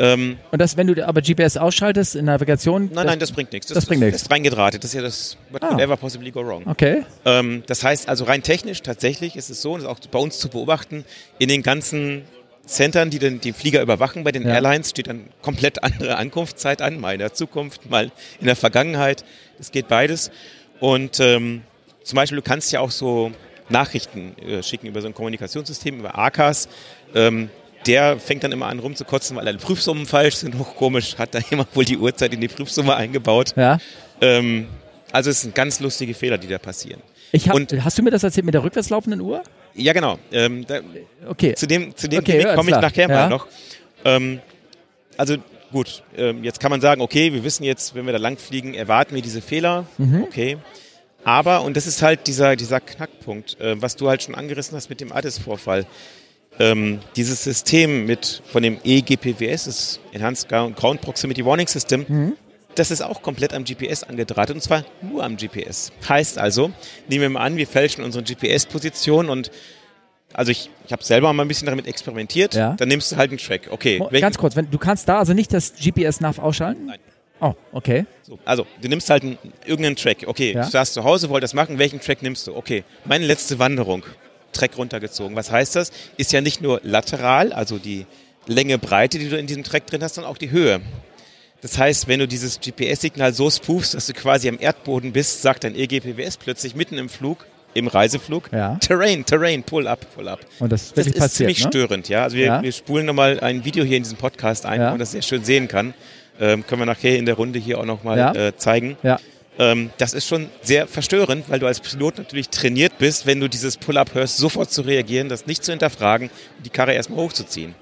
Ähm, Und das, wenn du aber GPS ausschaltest in Navigation? nein, nein, das bringt nichts. das bringt nichts. Das ist reingedrahtet. Das ist ja das, what Ah. could ever possibly go wrong. Okay. Ähm, das heißt also rein technisch tatsächlich ist es so, und das ist auch bei uns zu beobachten, in den ganzen Centern, die den, die Flieger überwachen bei den Ja. Airlines, steht dann komplett andere Ankunftszeit an, mal in der Zukunft, mal in der Vergangenheit. Das geht beides. Und ähm, zum Beispiel, du kannst ja auch so Nachrichten äh, schicken über so ein Kommunikationssystem, über ACAS. Ähm, der fängt dann immer an rumzukotzen, weil alle Prüfsummen falsch sind. Hochkomisch, hat da jemand wohl die Uhrzeit in die Prüfsumme eingebaut. Ja. Ähm, also es sind ganz lustige Fehler, die da passieren. Hab, Und- hast du mir das erzählt mit der rückwärts laufenden Uhr? Ja, genau. Ähm, da, Okay. zu dem, zu dem Okay, komme ich nachher Ja. mal noch. Ähm, also gut, ähm, jetzt kann man sagen, okay, wir wissen jetzt, wenn wir da lang fliegen, erwarten wir diese Fehler. Mhm. Okay. Aber, und das ist halt dieser, dieser Knackpunkt, äh, was du halt schon angerissen hast mit dem ADIS-Vorfall. Ähm, dieses System mit von dem EGPWS, das Enhanced Ground Proximity Warning System, Mhm. das ist auch komplett am GPS angedrahtet und zwar nur am GPS. Heißt also, nehmen wir mal an, wir fälschen unsere GPS-Position und also ich, ich habe selber mal ein bisschen damit experimentiert, Ja. dann nimmst du halt einen Track. Okay, Mo- Ganz kurz, wenn, du kannst da also nicht das GPS-Nav ausschalten? Nein. Oh, okay. So, also, du nimmst halt einen, irgendeinen Track. Okay, Ja. du saßt zu Hause, wolltest das machen. Welchen Track nimmst du? Okay, meine letzte Wanderung. Track runtergezogen. Was heißt das? Ist ja nicht nur lateral, also die Länge, Breite, die du in diesem Track drin hast, sondern auch die Höhe. Das heißt, wenn du dieses GPS-Signal so spoofst, dass du quasi am Erdboden bist, sagt dein EGPWS plötzlich mitten im Flug, im Reiseflug, Ja. Terrain, Terrain, pull up, pull up. Und das ist Das ist passiert, ziemlich ne? störend, ja. Also wir, Ja. wir spulen nochmal ein Video hier in diesem Podcast ein, Ja. wo man das sehr schön sehen kann. Ähm, können wir nachher in der Runde hier auch nochmal Ja. äh, zeigen. Ja. Ähm, das ist schon sehr verstörend, weil du als Pilot natürlich trainiert bist, wenn du dieses Pull-up hörst, sofort zu reagieren, das nicht zu hinterfragen und die Karre erstmal hochzuziehen.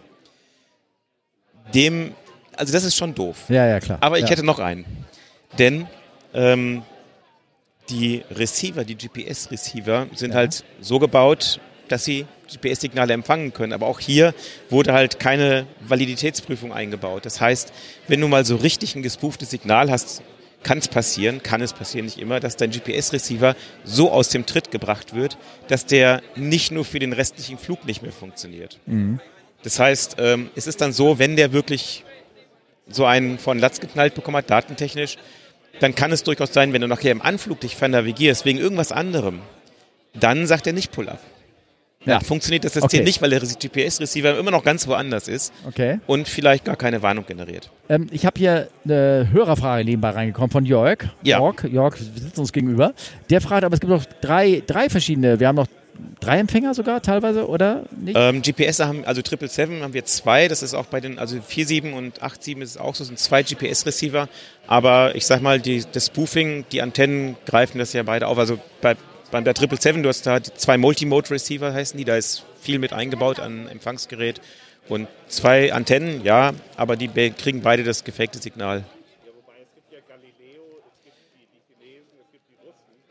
Dem, also das ist schon doof. Ja, ja, klar. Aber ich ja. hätte noch einen. Denn ähm, die Receiver, die GPS-Receiver, sind halt so gebaut, dass sie GPS-Signale empfangen können. Aber auch hier wurde halt keine Validitätsprüfung eingebaut. Das heißt, wenn du mal so richtig ein gespooftes Signal hast, kann es passieren, kann es passieren nicht immer, dass dein GPS-Receiver so aus dem Tritt gebracht wird, dass der nicht nur für den restlichen Flug nicht mehr funktioniert. Das heißt, ähm, es ist dann so, wenn der wirklich so einen von Latz geknallt bekommen hat, datentechnisch, dann kann es durchaus sein, wenn du nachher im Anflug dich vernavigierst, wegen irgendwas anderem, dann sagt er nicht Pull-up. Ja. Funktioniert das System Okay. nicht, weil der GPS-Receiver immer noch ganz woanders ist Okay. und vielleicht gar keine Warnung generiert. Ähm, ich habe hier eine Hörerfrage nebenbei reingekommen von Jörg. Ja. Jörg, Jörg, wir sitzen uns gegenüber. Der fragt, aber es gibt noch drei, drei verschiedene, wir haben noch drei Empfänger sogar teilweise, oder nicht? Ähm, GPS haben, also 777 haben wir zwei, das ist auch bei den, also 47 und 87 ist es auch so, sind zwei GPS-Receiver, aber ich sag mal, die, das Spoofing, die Antennen greifen das ja beide auf, also bei, bei der 777, du hast da zwei Multimode-Receiver heißen die, da ist viel mit eingebaut an Empfangsgerät und zwei Antennen, ja, aber die kriegen beide das gefakte Signal.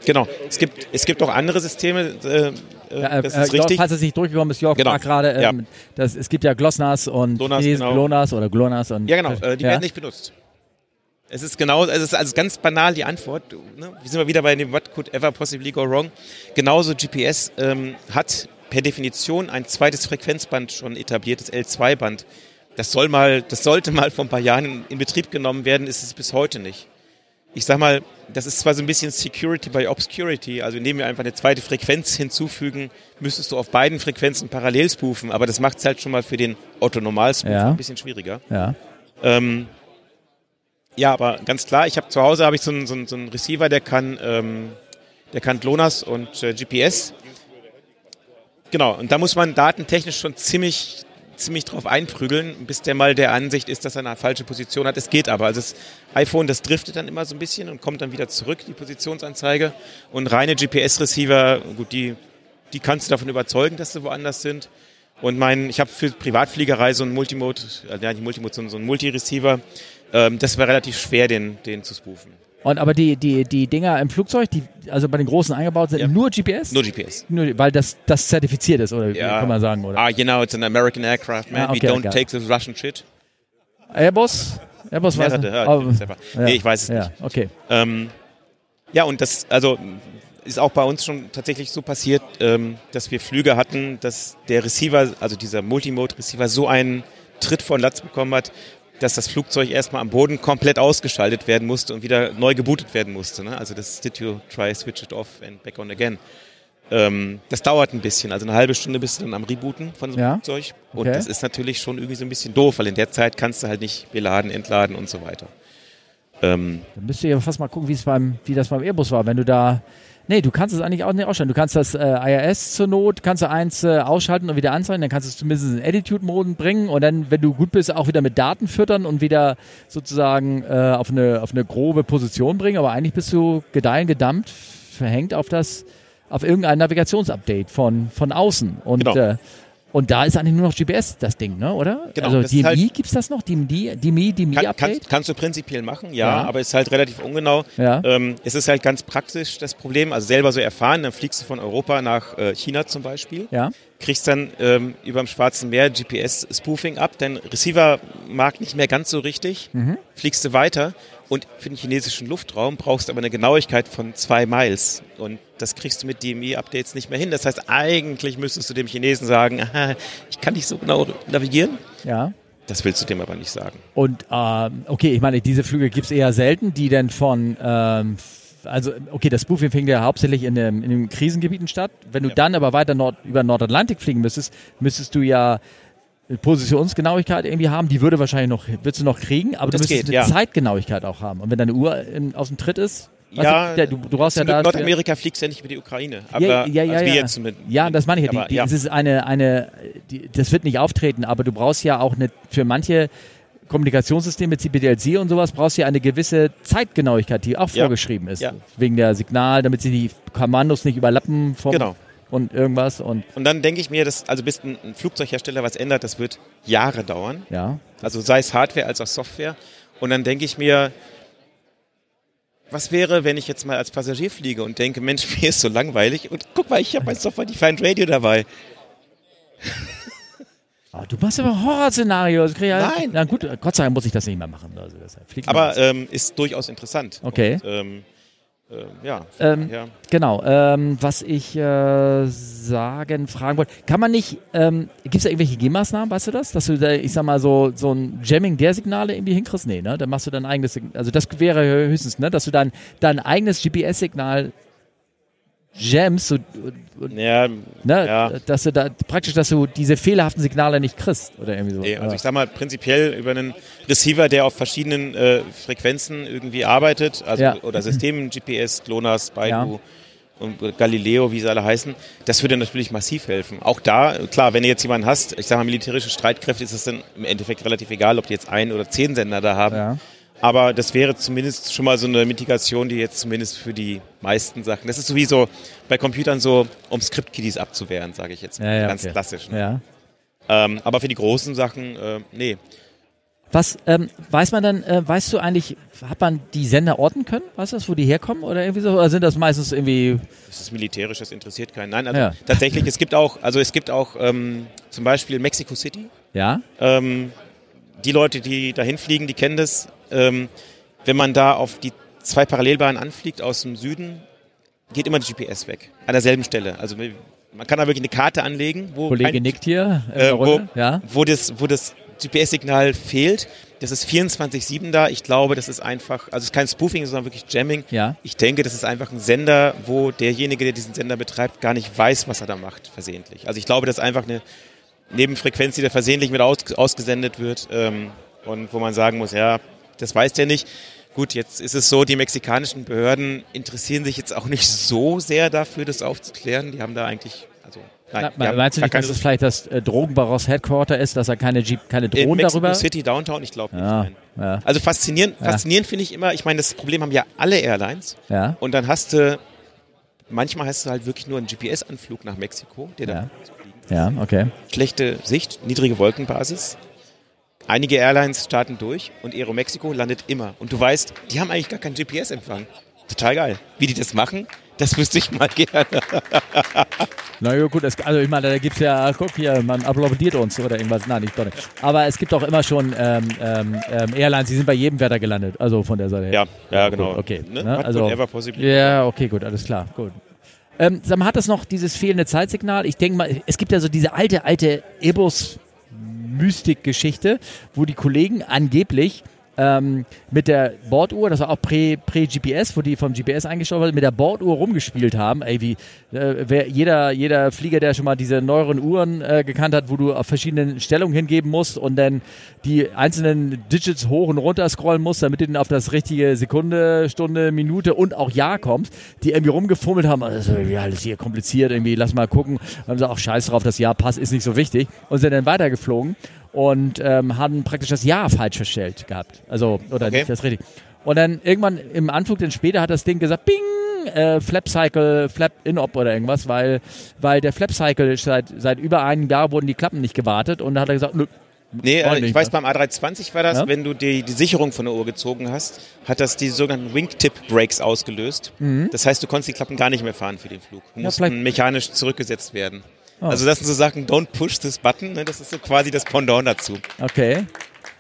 Genau, es gibt, es gibt auch andere Systeme, äh, äh, Ja, das äh, ist Jörg, richtig. falls es nicht durchgekommen ist, Jörg Genau. gerade, Ja. ähm, das, es gibt ja Glossnas und GLONASS, Chinesen genau. GLONASS oder GLONASS. Und, Ja, genau, äh, die ja. werden nicht benutzt. Es ist genau, es ist also ganz banal die Antwort. Ne? Wir sind wir wieder bei dem What could ever possibly go wrong. Genauso GPS ähm, hat per Definition ein zweites Frequenzband schon etabliert, das L2-Band. Das soll mal, das sollte mal vor ein paar Jahren in, in Betrieb genommen werden, ist es bis heute nicht. Ich sag mal, das ist zwar so ein bisschen Security by Obscurity, also indem wir einfach eine zweite Frequenz hinzufügen, müsstest du auf beiden Frequenzen parallel spoofen, aber das macht es halt schon mal für den Otto-Normal-Spoof Ja. ein bisschen schwieriger. Ja. Ähm, ja, aber ganz klar, ich habe zu Hause habe ich so einen, so, einen, so einen Receiver, der kann, ähm, der kann GLONASS und äh, GPS. Genau, und da muss man datentechnisch schon ziemlich, ziemlich drauf einprügeln, bis der mal der Ansicht ist, dass er eine falsche Position hat. Es geht aber. Also das iPhone, das driftet dann immer so ein bisschen und kommt dann wieder zurück, die Positionsanzeige. Und reine GPS-Receiver, gut, die, die kannst du davon überzeugen, dass sie woanders sind. Und mein, ich habe für Privatfliegerei so einen Multimode, äh, ja nicht Multimode, sondern so einen Multireceiver. Ähm, das war relativ schwer, den, den zu spoofen. Und aber die, die, die Dinger im Flugzeug, die also bei den großen eingebaut sind, Ja. nur GPS? Nur GPS. Nur, weil das, das zertifiziert ist, oder Ja. kann man sagen, oder? Ah, you know, it's an American aircraft, man. Ah, okay, We don't okay. take this Russian shit. Airbus? Airbus weiß nicht. ja, selber. Nee, ich weiß es ja, nicht. okay. Ähm, ja, und das, also ist auch bei uns schon tatsächlich so passiert, ähm, dass wir Flüge hatten, dass der Receiver, also dieser Multimode-Receiver, so einen Tritt von Latz bekommen hat, dass das Flugzeug erstmal am Boden komplett ausgeschaltet werden musste und wieder neu gebootet werden musste. Ne? Also das Did you try switch it off and back on again. Ähm, das dauert ein bisschen, also eine halbe Stunde bist du dann am Rebooten von so einem Ja. Flugzeug. Und Okay. das ist natürlich schon irgendwie so ein bisschen doof, weil in der Zeit kannst du halt nicht beladen, entladen und so weiter. Ähm, Dann müsst ihr ja fast mal gucken, beim, wie das beim Airbus war, wenn du da. Nee, du kannst es eigentlich auch nicht ausschalten. Du kannst das äh, IRS zur Not, kannst du eins äh, ausschalten und wieder anzeigen, dann kannst du es zumindest in Attitude-Moden bringen und dann, wenn du gut bist, auch wieder mit Daten füttern und wieder sozusagen äh, auf, eine, auf eine grobe Position bringen. Aber eigentlich bist du gedeihen gedammt, verhängt auf das, auf irgendein Navigationsupdate von, von außen. Und, Genau. äh, und da ist eigentlich nur noch GPS das Ding, ne? oder? Genau, also DMI halt- gibt's das noch? DMI, DMI, Kann, DMI-Update? kannst, kannst du prinzipiell machen, ja, Ja. aber ist halt relativ ungenau. Ja. Ähm, es ist halt ganz praktisch das Problem, also selber so erfahren, dann fliegst du von Europa nach äh, China zum Beispiel, ja. kriegst dann ähm, über dem Schwarzen Meer GPS-Spoofing ab, dein Receiver mag nicht mehr ganz so richtig, Mhm. fliegst du weiter und für den chinesischen Luftraum brauchst du aber eine Genauigkeit von zwei Miles und das kriegst du mit DMI-Updates nicht mehr hin. Das heißt, eigentlich müsstest du dem Chinesen sagen, aha, ich kann nicht so genau navigieren. Ja. Das willst du dem aber nicht sagen. Und ähm, okay, ich meine, diese Flüge gibt's eher selten, die dann von, ähm, also okay, das Spoofing findet ja hauptsächlich in, dem, in den Krisengebieten statt. Wenn du Ja. dann aber weiter Nord, über Nordatlantik fliegen müsstest, müsstest du ja Positionsgenauigkeit irgendwie haben, die würde wahrscheinlich noch, würdest du noch kriegen, aber Das du müsstest geht, eine ja. Zeitgenauigkeit auch haben. Und wenn deine Uhr in, aus dem Tritt ist, Ja, du, der, du, brauchst ja da. Nordamerika fliegst ja nicht mit der Ukraine. Aber ja, ja, ja, also ja. jetzt mit, ja, das meine ich ja. Die, die, Es ist eine, eine die, das wird nicht auftreten, aber du brauchst ja auch eine, für manche Kommunikationssysteme, CPDLC und sowas, brauchst du ja eine gewisse Zeitgenauigkeit, die auch Ja. vorgeschrieben ist. Ja. Wegen der Signal, damit sie die Kommandos nicht überlappen vom Genau. Und irgendwas und Und dann denke ich mir, dass, also bis ein, Flugzeughersteller was ändert, das wird Jahre dauern. ja. Also sei es Hardware als auch Software. Und dann denke ich mir, was wäre, wenn ich jetzt mal als Passagier fliege und denke, Mensch, mir ist so langweilig. Und guck mal, ich habe mein Software-Defined Radio dabei. Ah, du machst aber Horrorszenario. Das krieg ich ja- Nein. Na gut, Gott sei Dank muss ich das nicht mehr machen. Also Aber ähm, ist durchaus interessant. Okay. Und, ähm, ähm, ja, Ähm, ja. Genau, ähm, was ich äh, sagen, fragen wollte, kann man nicht, ähm, gibt es da irgendwelche Gegenmaßnahmen, weißt du das? Dass du da, ich sag mal, so, so ein Jamming der Signale irgendwie hinkriegst? Nee, ne? Dann machst du dein eigenes Signal, also das wäre höchstens, ne? Dass du dann dein eigenes GPS-Signal jammst, so, ja, ne? ja. Dass du da, praktisch, dass du diese fehlerhaften Signale nicht kriegst oder irgendwie so. Nee, also ich sag mal prinzipiell über einen Receiver, der auf verschiedenen äh, Frequenzen irgendwie arbeitet, also Ja. oder Systemen, GPS, GLONASS, Baidu und Galileo, wie sie alle heißen, das würde natürlich massiv helfen. Auch da, klar, wenn du jetzt jemanden hast, ich sag mal militärische Streitkräfte, ist es dann im Endeffekt relativ egal, ob die jetzt ein oder zehn Sender da haben. Aber das wäre zumindest schon mal so eine Mitigation, die jetzt zumindest für die meisten Sachen. Das ist sowieso bei Computern so, um Script-Kiddies abzuwehren, sage ich jetzt. Ja, ja, ganz okay. klassisch. Ne? ja. Ähm, aber für die großen Sachen, äh, nee. Was ähm, weiß man dann, äh, weißt du eigentlich, hat man die Sender orten können? Weißt du das, wo die herkommen oder irgendwie so? Oder sind das meistens irgendwie. Das ist militärisch, das interessiert keinen. Nein, also Ja. tatsächlich, es gibt auch, also es gibt auch ähm, zum Beispiel Mexico City. Ja? Ähm, die Leute, die dahin fliegen, die kennen das. Ähm, wenn man da auf die zwei Parallelbahnen anfliegt aus dem Süden, geht immer das GPS weg. An derselben Stelle. Also man kann da wirklich eine Karte anlegen, wo, Kollege kein- nickt hier äh, wo. Ja? wo das, wo das GPS-Signal fehlt. Das ist 24-7 da. Ich glaube, das ist einfach, also es ist kein Spoofing, sondern wirklich Jamming. Ja. Ich denke, das ist einfach ein Sender, wo derjenige, der diesen Sender betreibt, gar nicht weiß, was er da macht, versehentlich. Also ich glaube, das ist einfach eine Nebenfrequenz, die da versehentlich mit aus, ausgesendet wird ähm, und wo man sagen muss, ja, das weiß der nicht. Gut, jetzt ist es so, die mexikanischen Behörden interessieren sich jetzt auch nicht so sehr dafür, das aufzuklären. Die haben da eigentlich, also nein, Na, haben meinst du nicht, dass es vielleicht das äh, Drogenbaros Headquarter ist, dass er keine, Jeep, keine in Drohnen Mexico darüber? City Downtown, ich glaube nicht. Ja, ja, Also faszinierend, Ja. faszinierend finde ich immer, ich meine, das Problem haben ja alle Airlines. ja, Und dann hast du, manchmal hast du halt wirklich nur einen GPS-Anflug nach Mexiko, der Ja. Ja, okay. schlechte Sicht, niedrige Wolkenbasis. Einige Airlines starten durch und Aeromexico landet immer. Und du weißt, die haben eigentlich gar keinen GPS-Empfang. Total geil. Wie die das machen, das wüsste ich mal gerne. Na ja, gut, es, also ich meine, da gibt's ja, guck hier, man applaudiert uns oder irgendwas. Nein, nicht, doch nicht. Aber es gibt auch immer schon ähm, ähm, ähm, Airlines, die sind bei jedem Wetter gelandet. Also von der Seite her. Ja, ja, genau. Gut, okay. Ne? Ne? Also, ja, okay, gut, alles klar. Gut. Ähm, sag mal, hat das noch dieses fehlende Zeitsignal? Ich denke mal, es gibt ja so diese alte, alte Airbus Mystik-Geschichte, wo die Kollegen angeblich ähm, mit der Borduhr, das war auch prä- prä-GPS, wo die vom GPS eingestellt wurde, mit der Borduhr rumgespielt haben. Ey, wie, äh, wer, jeder, jeder Flieger, der schon mal diese neueren Uhren äh, gekannt hat, wo du auf verschiedenen Stellungen hingeben musst und dann die einzelnen Digits hoch und runter scrollen musst, damit du dann auf das richtige Sekunde, Stunde, Minute und auch Jahr kommst, die irgendwie rumgefummelt haben, also, ja, alles hier kompliziert, irgendwie, lass mal gucken. Haben sie auch scheiß drauf, das Jahr passt, ist nicht so wichtig. Und sind dann weitergeflogen und ähm, haben praktisch das Jahr falsch verstellt gehabt. Also, oder Okay. nicht das richtig. Und dann irgendwann im Anflug, dann später hat das Ding gesagt, bing, äh, Flap Cycle, Flap In-Op oder irgendwas, weil, weil der Flap Cycle seit, seit über einem Jahr wurden die Klappen nicht gewartet und dann hat er gesagt, nö, Nee, äh, ich weiß, beim A320 war das, Ja? wenn du die, die Sicherung von der Uhr gezogen hast, hat das die sogenannten Wingtip-Breaks ausgelöst. Das heißt, du konntest die Klappen gar nicht mehr fahren für den Flug. Mhm. Ja, mussten mechanisch zurückgesetzt werden. Oh. Also das sind so Sachen, don't push this button, ne? das ist so quasi das Pendant dazu. okay.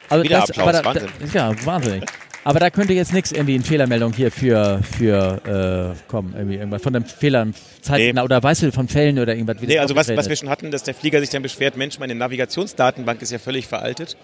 Also Wieder das, Applaus, aber da, Wahnsinn. Da, ja, wahnsinnig. Aber da könnte jetzt nichts irgendwie in Fehlermeldung hier für, für äh, kommen, irgendwie irgendwas von einem Fehler im Zeitnah oder weißt du von Fällen oder irgendwas? Wie Nee, also was, was wir schon hatten, dass der Flieger sich dann beschwert, Mensch, meine Navigationsdatenbank ist ja völlig veraltet.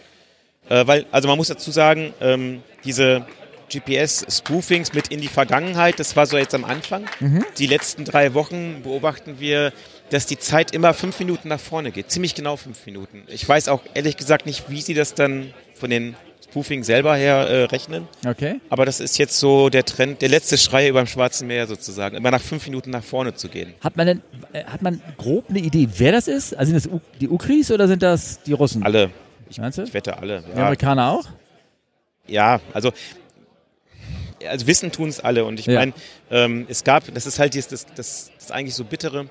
Äh, weil, also man muss dazu sagen, ähm, diese GPS-Spoofings mit in die Vergangenheit. Das war so jetzt am Anfang. Mhm. Die letzten drei Wochen beobachten wir, dass die Zeit immer fünf Minuten nach vorne geht. Ziemlich genau fünf Minuten. Ich weiß auch ehrlich gesagt nicht, wie sie das dann von den Spoofing selber her äh, rechnen. Okay. Aber das ist jetzt so der Trend, der letzte Schrei über dem Schwarzen Meer sozusagen, immer nach fünf Minuten nach vorne zu gehen. Hat man denn, äh, hat man grob eine Idee, wer das ist? Also sind das U die Ukris oder sind das die Russen? Alle. Ich, ich wette alle. Die Ja, Amerikaner auch? ja also also wissen tun es alle und ich Ja. meine, ähm, es gab, das ist halt das, das, das, das eigentlich so bittere.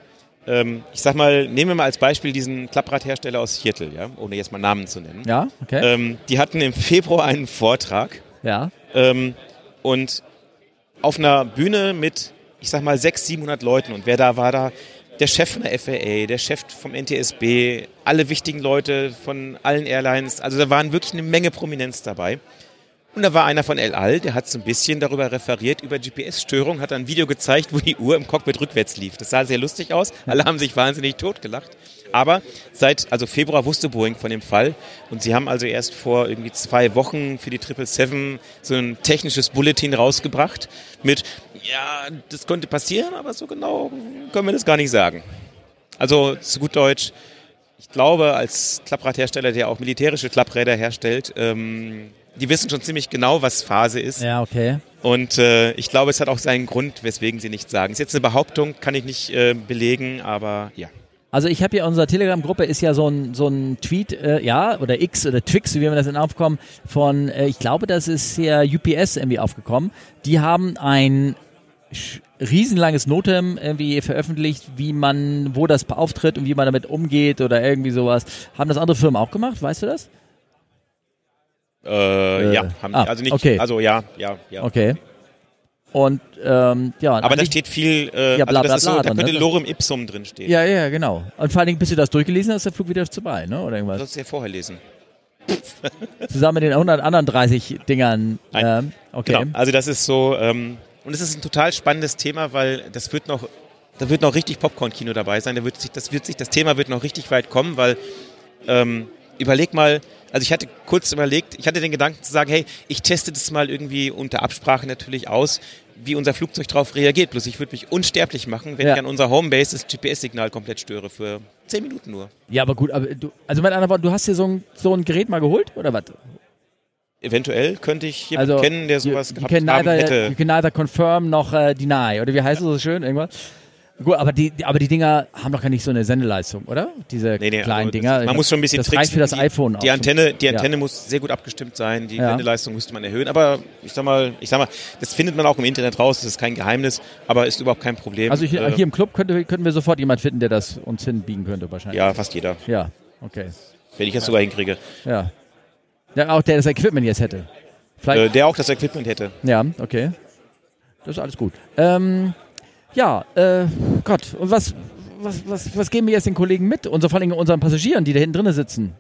Ähm, ich sag mal, nehmen wir mal als Beispiel diesen Klappradhersteller aus Seattle, ja, ohne jetzt mal Namen zu nennen. Ja, okay. Ähm, die hatten im Februar einen Vortrag ja. ähm, und auf einer Bühne mit, ich sag mal, 600, 700 Leuten. Und wer da war da? Der Chef von der FAA, der Chef vom NTSB, alle wichtigen Leute von allen Airlines. Also da waren wirklich eine Menge Prominenz dabei. Und da war einer von El Al, der hat so ein bisschen darüber referiert, über GPS-Störung, hat ein Video gezeigt, wo die Uhr im Cockpit rückwärts lief. Das sah sehr lustig aus. Alle haben sich wahnsinnig totgelacht. Aber seit, also Februar wusste Boeing von dem Fall und sie haben also erst vor irgendwie zwei Wochen für die 777 so ein technisches Bulletin rausgebracht mit, ja, das könnte passieren, aber so genau können wir das gar nicht sagen. Also zu gut Deutsch, ich glaube, als Klappradhersteller, der auch militärische Klappräder herstellt, ähm, die wissen schon ziemlich genau, was Phase ist. Ja, okay. Und äh, ich glaube, es hat auch seinen Grund, weswegen sie nichts sagen. Ist jetzt eine Behauptung, kann ich nicht äh, belegen, aber ja. Also ich habe hier, unsere Telegram-Gruppe ist ja so ein, so ein Tweet, äh, ja, oder X oder Twix, wie wir das denn aufkommen, von, äh, ich glaube, das ist ja UPS irgendwie aufgekommen. Die haben ein riesenlanges Notem irgendwie veröffentlicht, wie man, wo das auftritt und wie man damit umgeht oder irgendwie sowas. Haben das andere Firmen auch gemacht, weißt du das? Äh, ja, haben ah, die. Also nicht, okay. also ja, ja, ja. Okay. Und ähm, ja, Aber da steht viel, äh, Ja, bla, also das bla, ist so, bla da könnte ne? Lorem Ipsum drin stehen. Ja, ja, genau. Und vor allen Dingen, bis du das durchgelesen hast, ist der Flug wieder vorbei, ne? Oder irgendwas. Sollst du ja vorher lesen. Zusammen mit den 100 anderen 30 Dingern. Nein. Ähm, okay. Genau. Also das ist so, ähm, und es ist ein total spannendes Thema, weil das wird noch, da wird noch richtig Popcorn-Kino dabei sein. Da wird sich, das wird sich, das Thema wird noch richtig weit kommen, weil ähm, überleg mal, also ich hatte kurz überlegt, ich hatte den Gedanken zu sagen, hey, ich teste das mal irgendwie unter Absprache natürlich aus, wie unser Flugzeug darauf reagiert. Bloß ich würde mich unsterblich machen, wenn Ja. ich an unserer Homebase das GPS-Signal komplett störe für 10 Minuten nur. Ja, aber gut, aber du, also mit anderen Worten, du hast dir so ein, so ein Gerät mal geholt, oder was? Eventuell könnte ich jemanden Also, kennen, der you- sowas you gehabt can haben neither, hätte. You can neither confirm noch äh, deny, oder wie heißt es so schön, irgendwas? Gut, aber die, aber die Dinger haben doch gar nicht so eine Sendeleistung, oder? Diese Nee, nee, kleinen Dinger. Man muss schon ein bisschen Das tricksen. reicht für das die, iPhone Die. Antenne, die Ja. Antenne muss sehr gut abgestimmt sein. Die Ja. Sendeleistung müsste man erhöhen. Aber ich sag mal, ich sag mal, das findet man auch im Internet raus. Das ist kein Geheimnis, aber ist überhaupt kein Problem. Also hier, Äh, hier im Club könnte, könnten wir sofort jemand finden, der das uns hinbiegen könnte, wahrscheinlich. ja, fast jeder. Ja, okay. Wenn ich das sogar hinkriege. Ja. ja. Auch der das Equipment jetzt hätte. Vielleicht, Äh, der auch das Equipment hätte. Ja, okay. Das ist alles gut. Ähm, ja, äh, Gott, und was, was, was, was geben wir jetzt den Kollegen mit? Und so vor allem unseren Passagieren, die da hinten drinnen sitzen.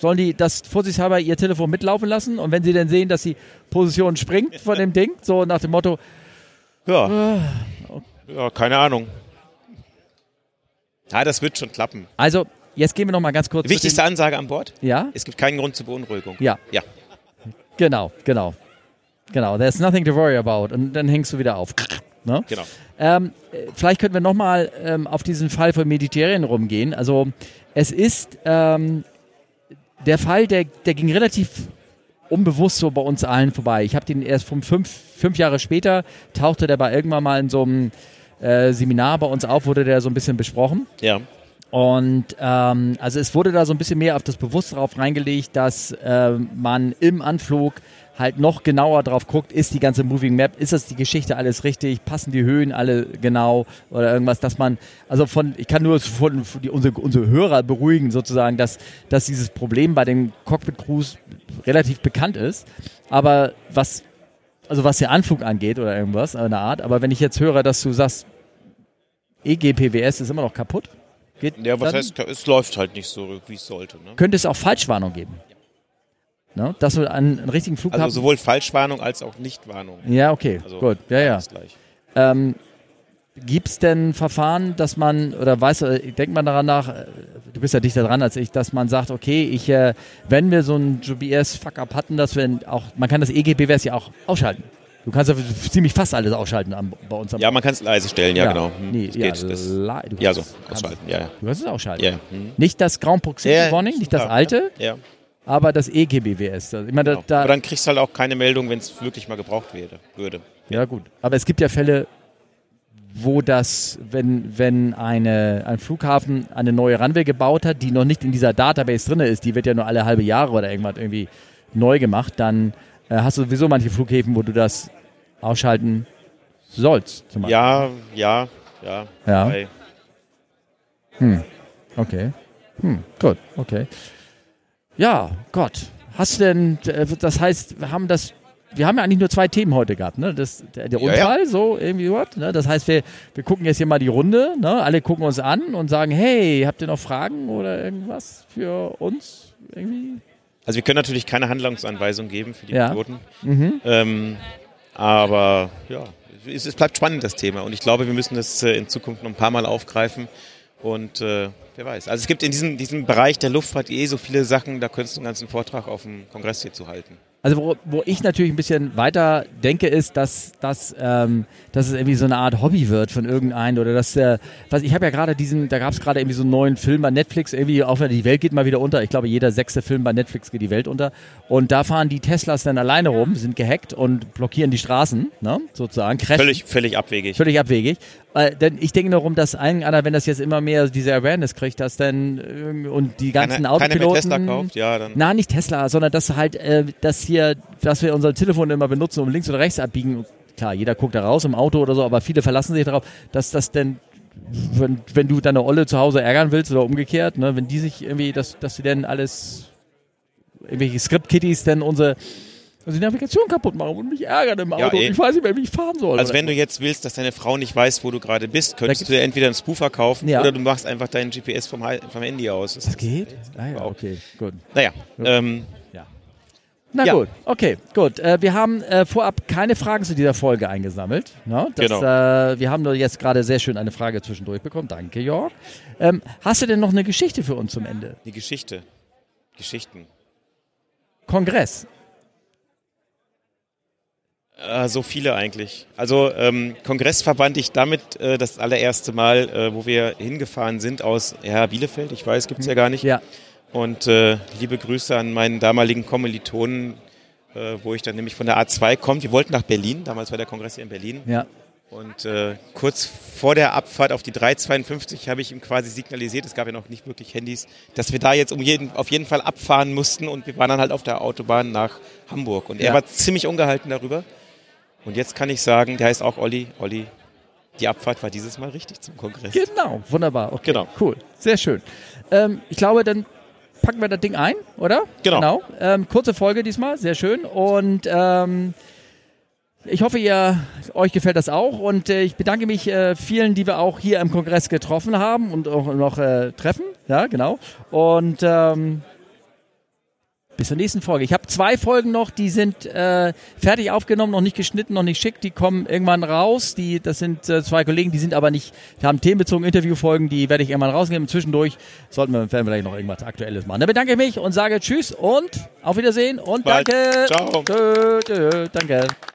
Sollen die das vorsichtshalber ihr Telefon mitlaufen lassen? Und wenn sie dann sehen, dass die Position springt von dem Ding, so nach dem Motto, Ja. Ah, Ja, keine Ahnung. Ja, das wird schon klappen. also, jetzt gehen wir noch mal ganz kurz. Wichtigste Ansage an Bord? ja? Es gibt keinen Grund zur Beunruhigung. Ja, Ja. genau, genau. Genau, there's nothing to worry about. Und dann hängst du wieder auf. Ne? Genau. Ähm, äh, vielleicht könnten wir nochmal ähm, auf diesen Fall von Mediterranean rumgehen. Also es ist ähm, der Fall, der, der ging relativ unbewusst so bei uns allen vorbei. Ich habe den erst vom fünf, fünf Jahre später, tauchte der bei irgendwann mal in so einem äh, Seminar bei uns auf, wurde der so ein bisschen besprochen. Ja. Und ähm, also es wurde da so ein bisschen mehr auf das Bewusstsein drauf reingelegt, dass äh, man im Anflug halt noch genauer drauf guckt, ist die ganze Moving Map, ist das die Geschichte alles richtig, passen die Höhen alle genau oder irgendwas, dass man, also von, ich kann nur von, von die, unsere, unsere Hörer beruhigen sozusagen, dass, dass dieses Problem bei den Cockpit Crews relativ bekannt ist, aber was, also was der Anflug angeht oder irgendwas, eine Art, aber wenn ich jetzt höre, dass du sagst, EGPWS ist immer noch kaputt, geht Ja, was dann? heißt, es läuft halt nicht so, wie es sollte. Ne? könnte es auch Falschwarnung geben. Ne? Dass du einen, einen richtigen Flughafen. Also sowohl Falschwarnung als auch Nichtwarnung. ja, okay, Also gut, ja, ja. Ähm, Gibt es denn Verfahren, dass man, oder weißt du, denkt man daran nach, äh, du bist ja dichter dran als ich, dass man sagt, okay, ich, äh, wenn wir so ein GPS-Fuck-Up hatten, dass wir auch, man kann das EGPWS ja auch ausschalten. Du kannst ja ziemlich fast alles ausschalten am, bei uns am Ja, man kann es leise stellen, ja, genau. Hm, Nee, das ja, geht, das, ja, so, kannst- ausschalten, ja, ja. Du kannst es ausschalten. Ja, ja. Hm. Nicht das Grand Proximity Ja, ja, Warning, nicht das alte, Ja, aber das EGBWS. Also, Ich meine, genau. da, Aber dann kriegst du halt auch keine Meldung, wenn es wirklich mal gebraucht wäre, würde. Ja, gut. Aber es gibt ja Fälle, wo das, wenn, wenn eine, ein Flughafen eine neue Runway gebaut hat, die noch nicht in dieser Database drin ist, die wird ja nur alle halbe Jahre oder irgendwas irgendwie neu gemacht, dann äh, hast du sowieso manche Flughäfen, wo du das ausschalten sollst. Zum Beispiel. Ja, ja, ja. Ja. Wobei- Okay. Hm, gut, okay. Ja, Gott. Hast du denn, äh, das heißt, wir haben das, wir haben ja eigentlich nur zwei Themen heute gehabt, ne? Das, der, der Ja, Unfall, so irgendwie was, ne? Das heißt, wir, wir gucken jetzt hier mal die Runde, ne? Alle gucken uns an und sagen, hey, habt ihr noch Fragen oder irgendwas für uns? Irgendwie? Also wir können natürlich keine Handlungsanweisung geben für die Ja. Piloten. Mhm. Ähm, aber ja, es, es bleibt spannend, das Thema. Und ich glaube, wir müssen das äh, in Zukunft noch ein paar Mal aufgreifen. Und äh, wer weiß. Also es gibt in diesem, diesem Bereich der Luftfahrt eh so viele Sachen, da könntest du einen ganzen Vortrag auf dem Kongress hier zu halten. Also wo, wo ich natürlich ein bisschen weiter denke, ist, dass, dass, ähm, dass es irgendwie so eine Art Hobby wird von irgendeinem oder dass äh, was ich habe ja gerade diesen, da gab es gerade irgendwie so einen neuen Film bei Netflix, irgendwie auch die Welt geht mal wieder unter. Ich glaube, jeder sechste Film bei Netflix geht die Welt unter. Und da fahren die Teslas dann alleine rum, sind gehackt und blockieren die Straßen, ne? sozusagen. Crashen. Völlig, völlig abwegig. Völlig abwegig. Äh, denn ich denke darum, dass irgendeiner, wenn das jetzt immer mehr diese Awareness kriegt, dass dann ähm, und die ganzen mehr Autopiloten. Tesla kauft, ja, dann. Na, nicht Tesla, sondern dass halt, äh, dass hier, dass wir unser Telefon immer benutzen, um links oder rechts abbiegen. Klar, jeder guckt da raus im Auto oder so, aber viele verlassen sich darauf, dass das denn, wenn, wenn du deine Olle zu Hause ärgern willst oder umgekehrt, ne, wenn die sich irgendwie, dass, dass sie denn alles, irgendwelche Script-Kitties denn unsere, also die Navigation kaputt machen und mich ärgern im Auto Ja, und eh. ich weiß nicht mehr, wie ich fahren soll. Also wenn du jetzt willst, dass deine Frau nicht weiß, wo du gerade bist, könntest du dir entweder einen Spoofer kaufen Ja. oder du machst einfach deinen GPS vom, vom Handy aus. Das Das geht? Ah ja, Wow. okay, gut. Naja, ähm, Na Ja. gut, okay, gut. Äh, wir haben äh, vorab keine Fragen zu dieser Folge eingesammelt. Ne? Das, Genau. äh, wir haben nur jetzt gerade sehr schön eine Frage zwischendurch bekommen. Danke, Jörg. Ähm, hast du denn noch eine Geschichte für uns zum Ende? die Geschichte. Geschichten. Kongress. Äh, so viele eigentlich. Also ähm, Kongress verband ich damit äh, das allererste Mal, äh, wo wir hingefahren sind aus ja, Bielefeld. Ich weiß, gibt's ja gar nicht. Ja. Und äh, liebe Grüße an meinen damaligen Kommilitonen, äh, wo ich dann nämlich von der A2 komme. Wir wollten nach Berlin. Damals war der Kongress hier in Berlin. Ja. Und äh, kurz vor der Abfahrt auf die 352 habe ich ihm quasi signalisiert, es gab ja noch nicht wirklich Handys, dass wir da jetzt um jeden, auf jeden Fall abfahren mussten und wir waren dann halt auf der Autobahn nach Hamburg. Und er Ja. war ziemlich ungehalten darüber. Und jetzt kann ich sagen, der heißt auch Olli. Olli, die Abfahrt war dieses Mal richtig zum Kongress. Genau, wunderbar. Okay, Genau. Cool, sehr schön. Ähm, ich glaube, dann packen wir das Ding ein, oder? Genau. Ähm, kurze Folge diesmal, sehr schön. Und ähm, ich hoffe, ihr, euch gefällt das auch. Und äh, ich bedanke mich äh, vielen, die wir auch hier im Kongress getroffen haben und auch noch äh, treffen. Ja, genau. Und ähm, bis zur nächsten Folge. Ich habe zwei Folgen noch, die sind äh, fertig aufgenommen, noch nicht geschnitten, noch nicht schick. Die kommen irgendwann raus. Die, das sind äh, zwei Kollegen, die sind aber nicht, die haben themenbezogene Interviewfolgen, die werde ich irgendwann rausnehmen. Zwischendurch sollten wir, werden wir vielleicht noch irgendwas Aktuelles machen. Dann bedanke ich mich und sage Tschüss und auf Wiedersehen und Bald. danke. Ciao. Tschö, tschö, danke.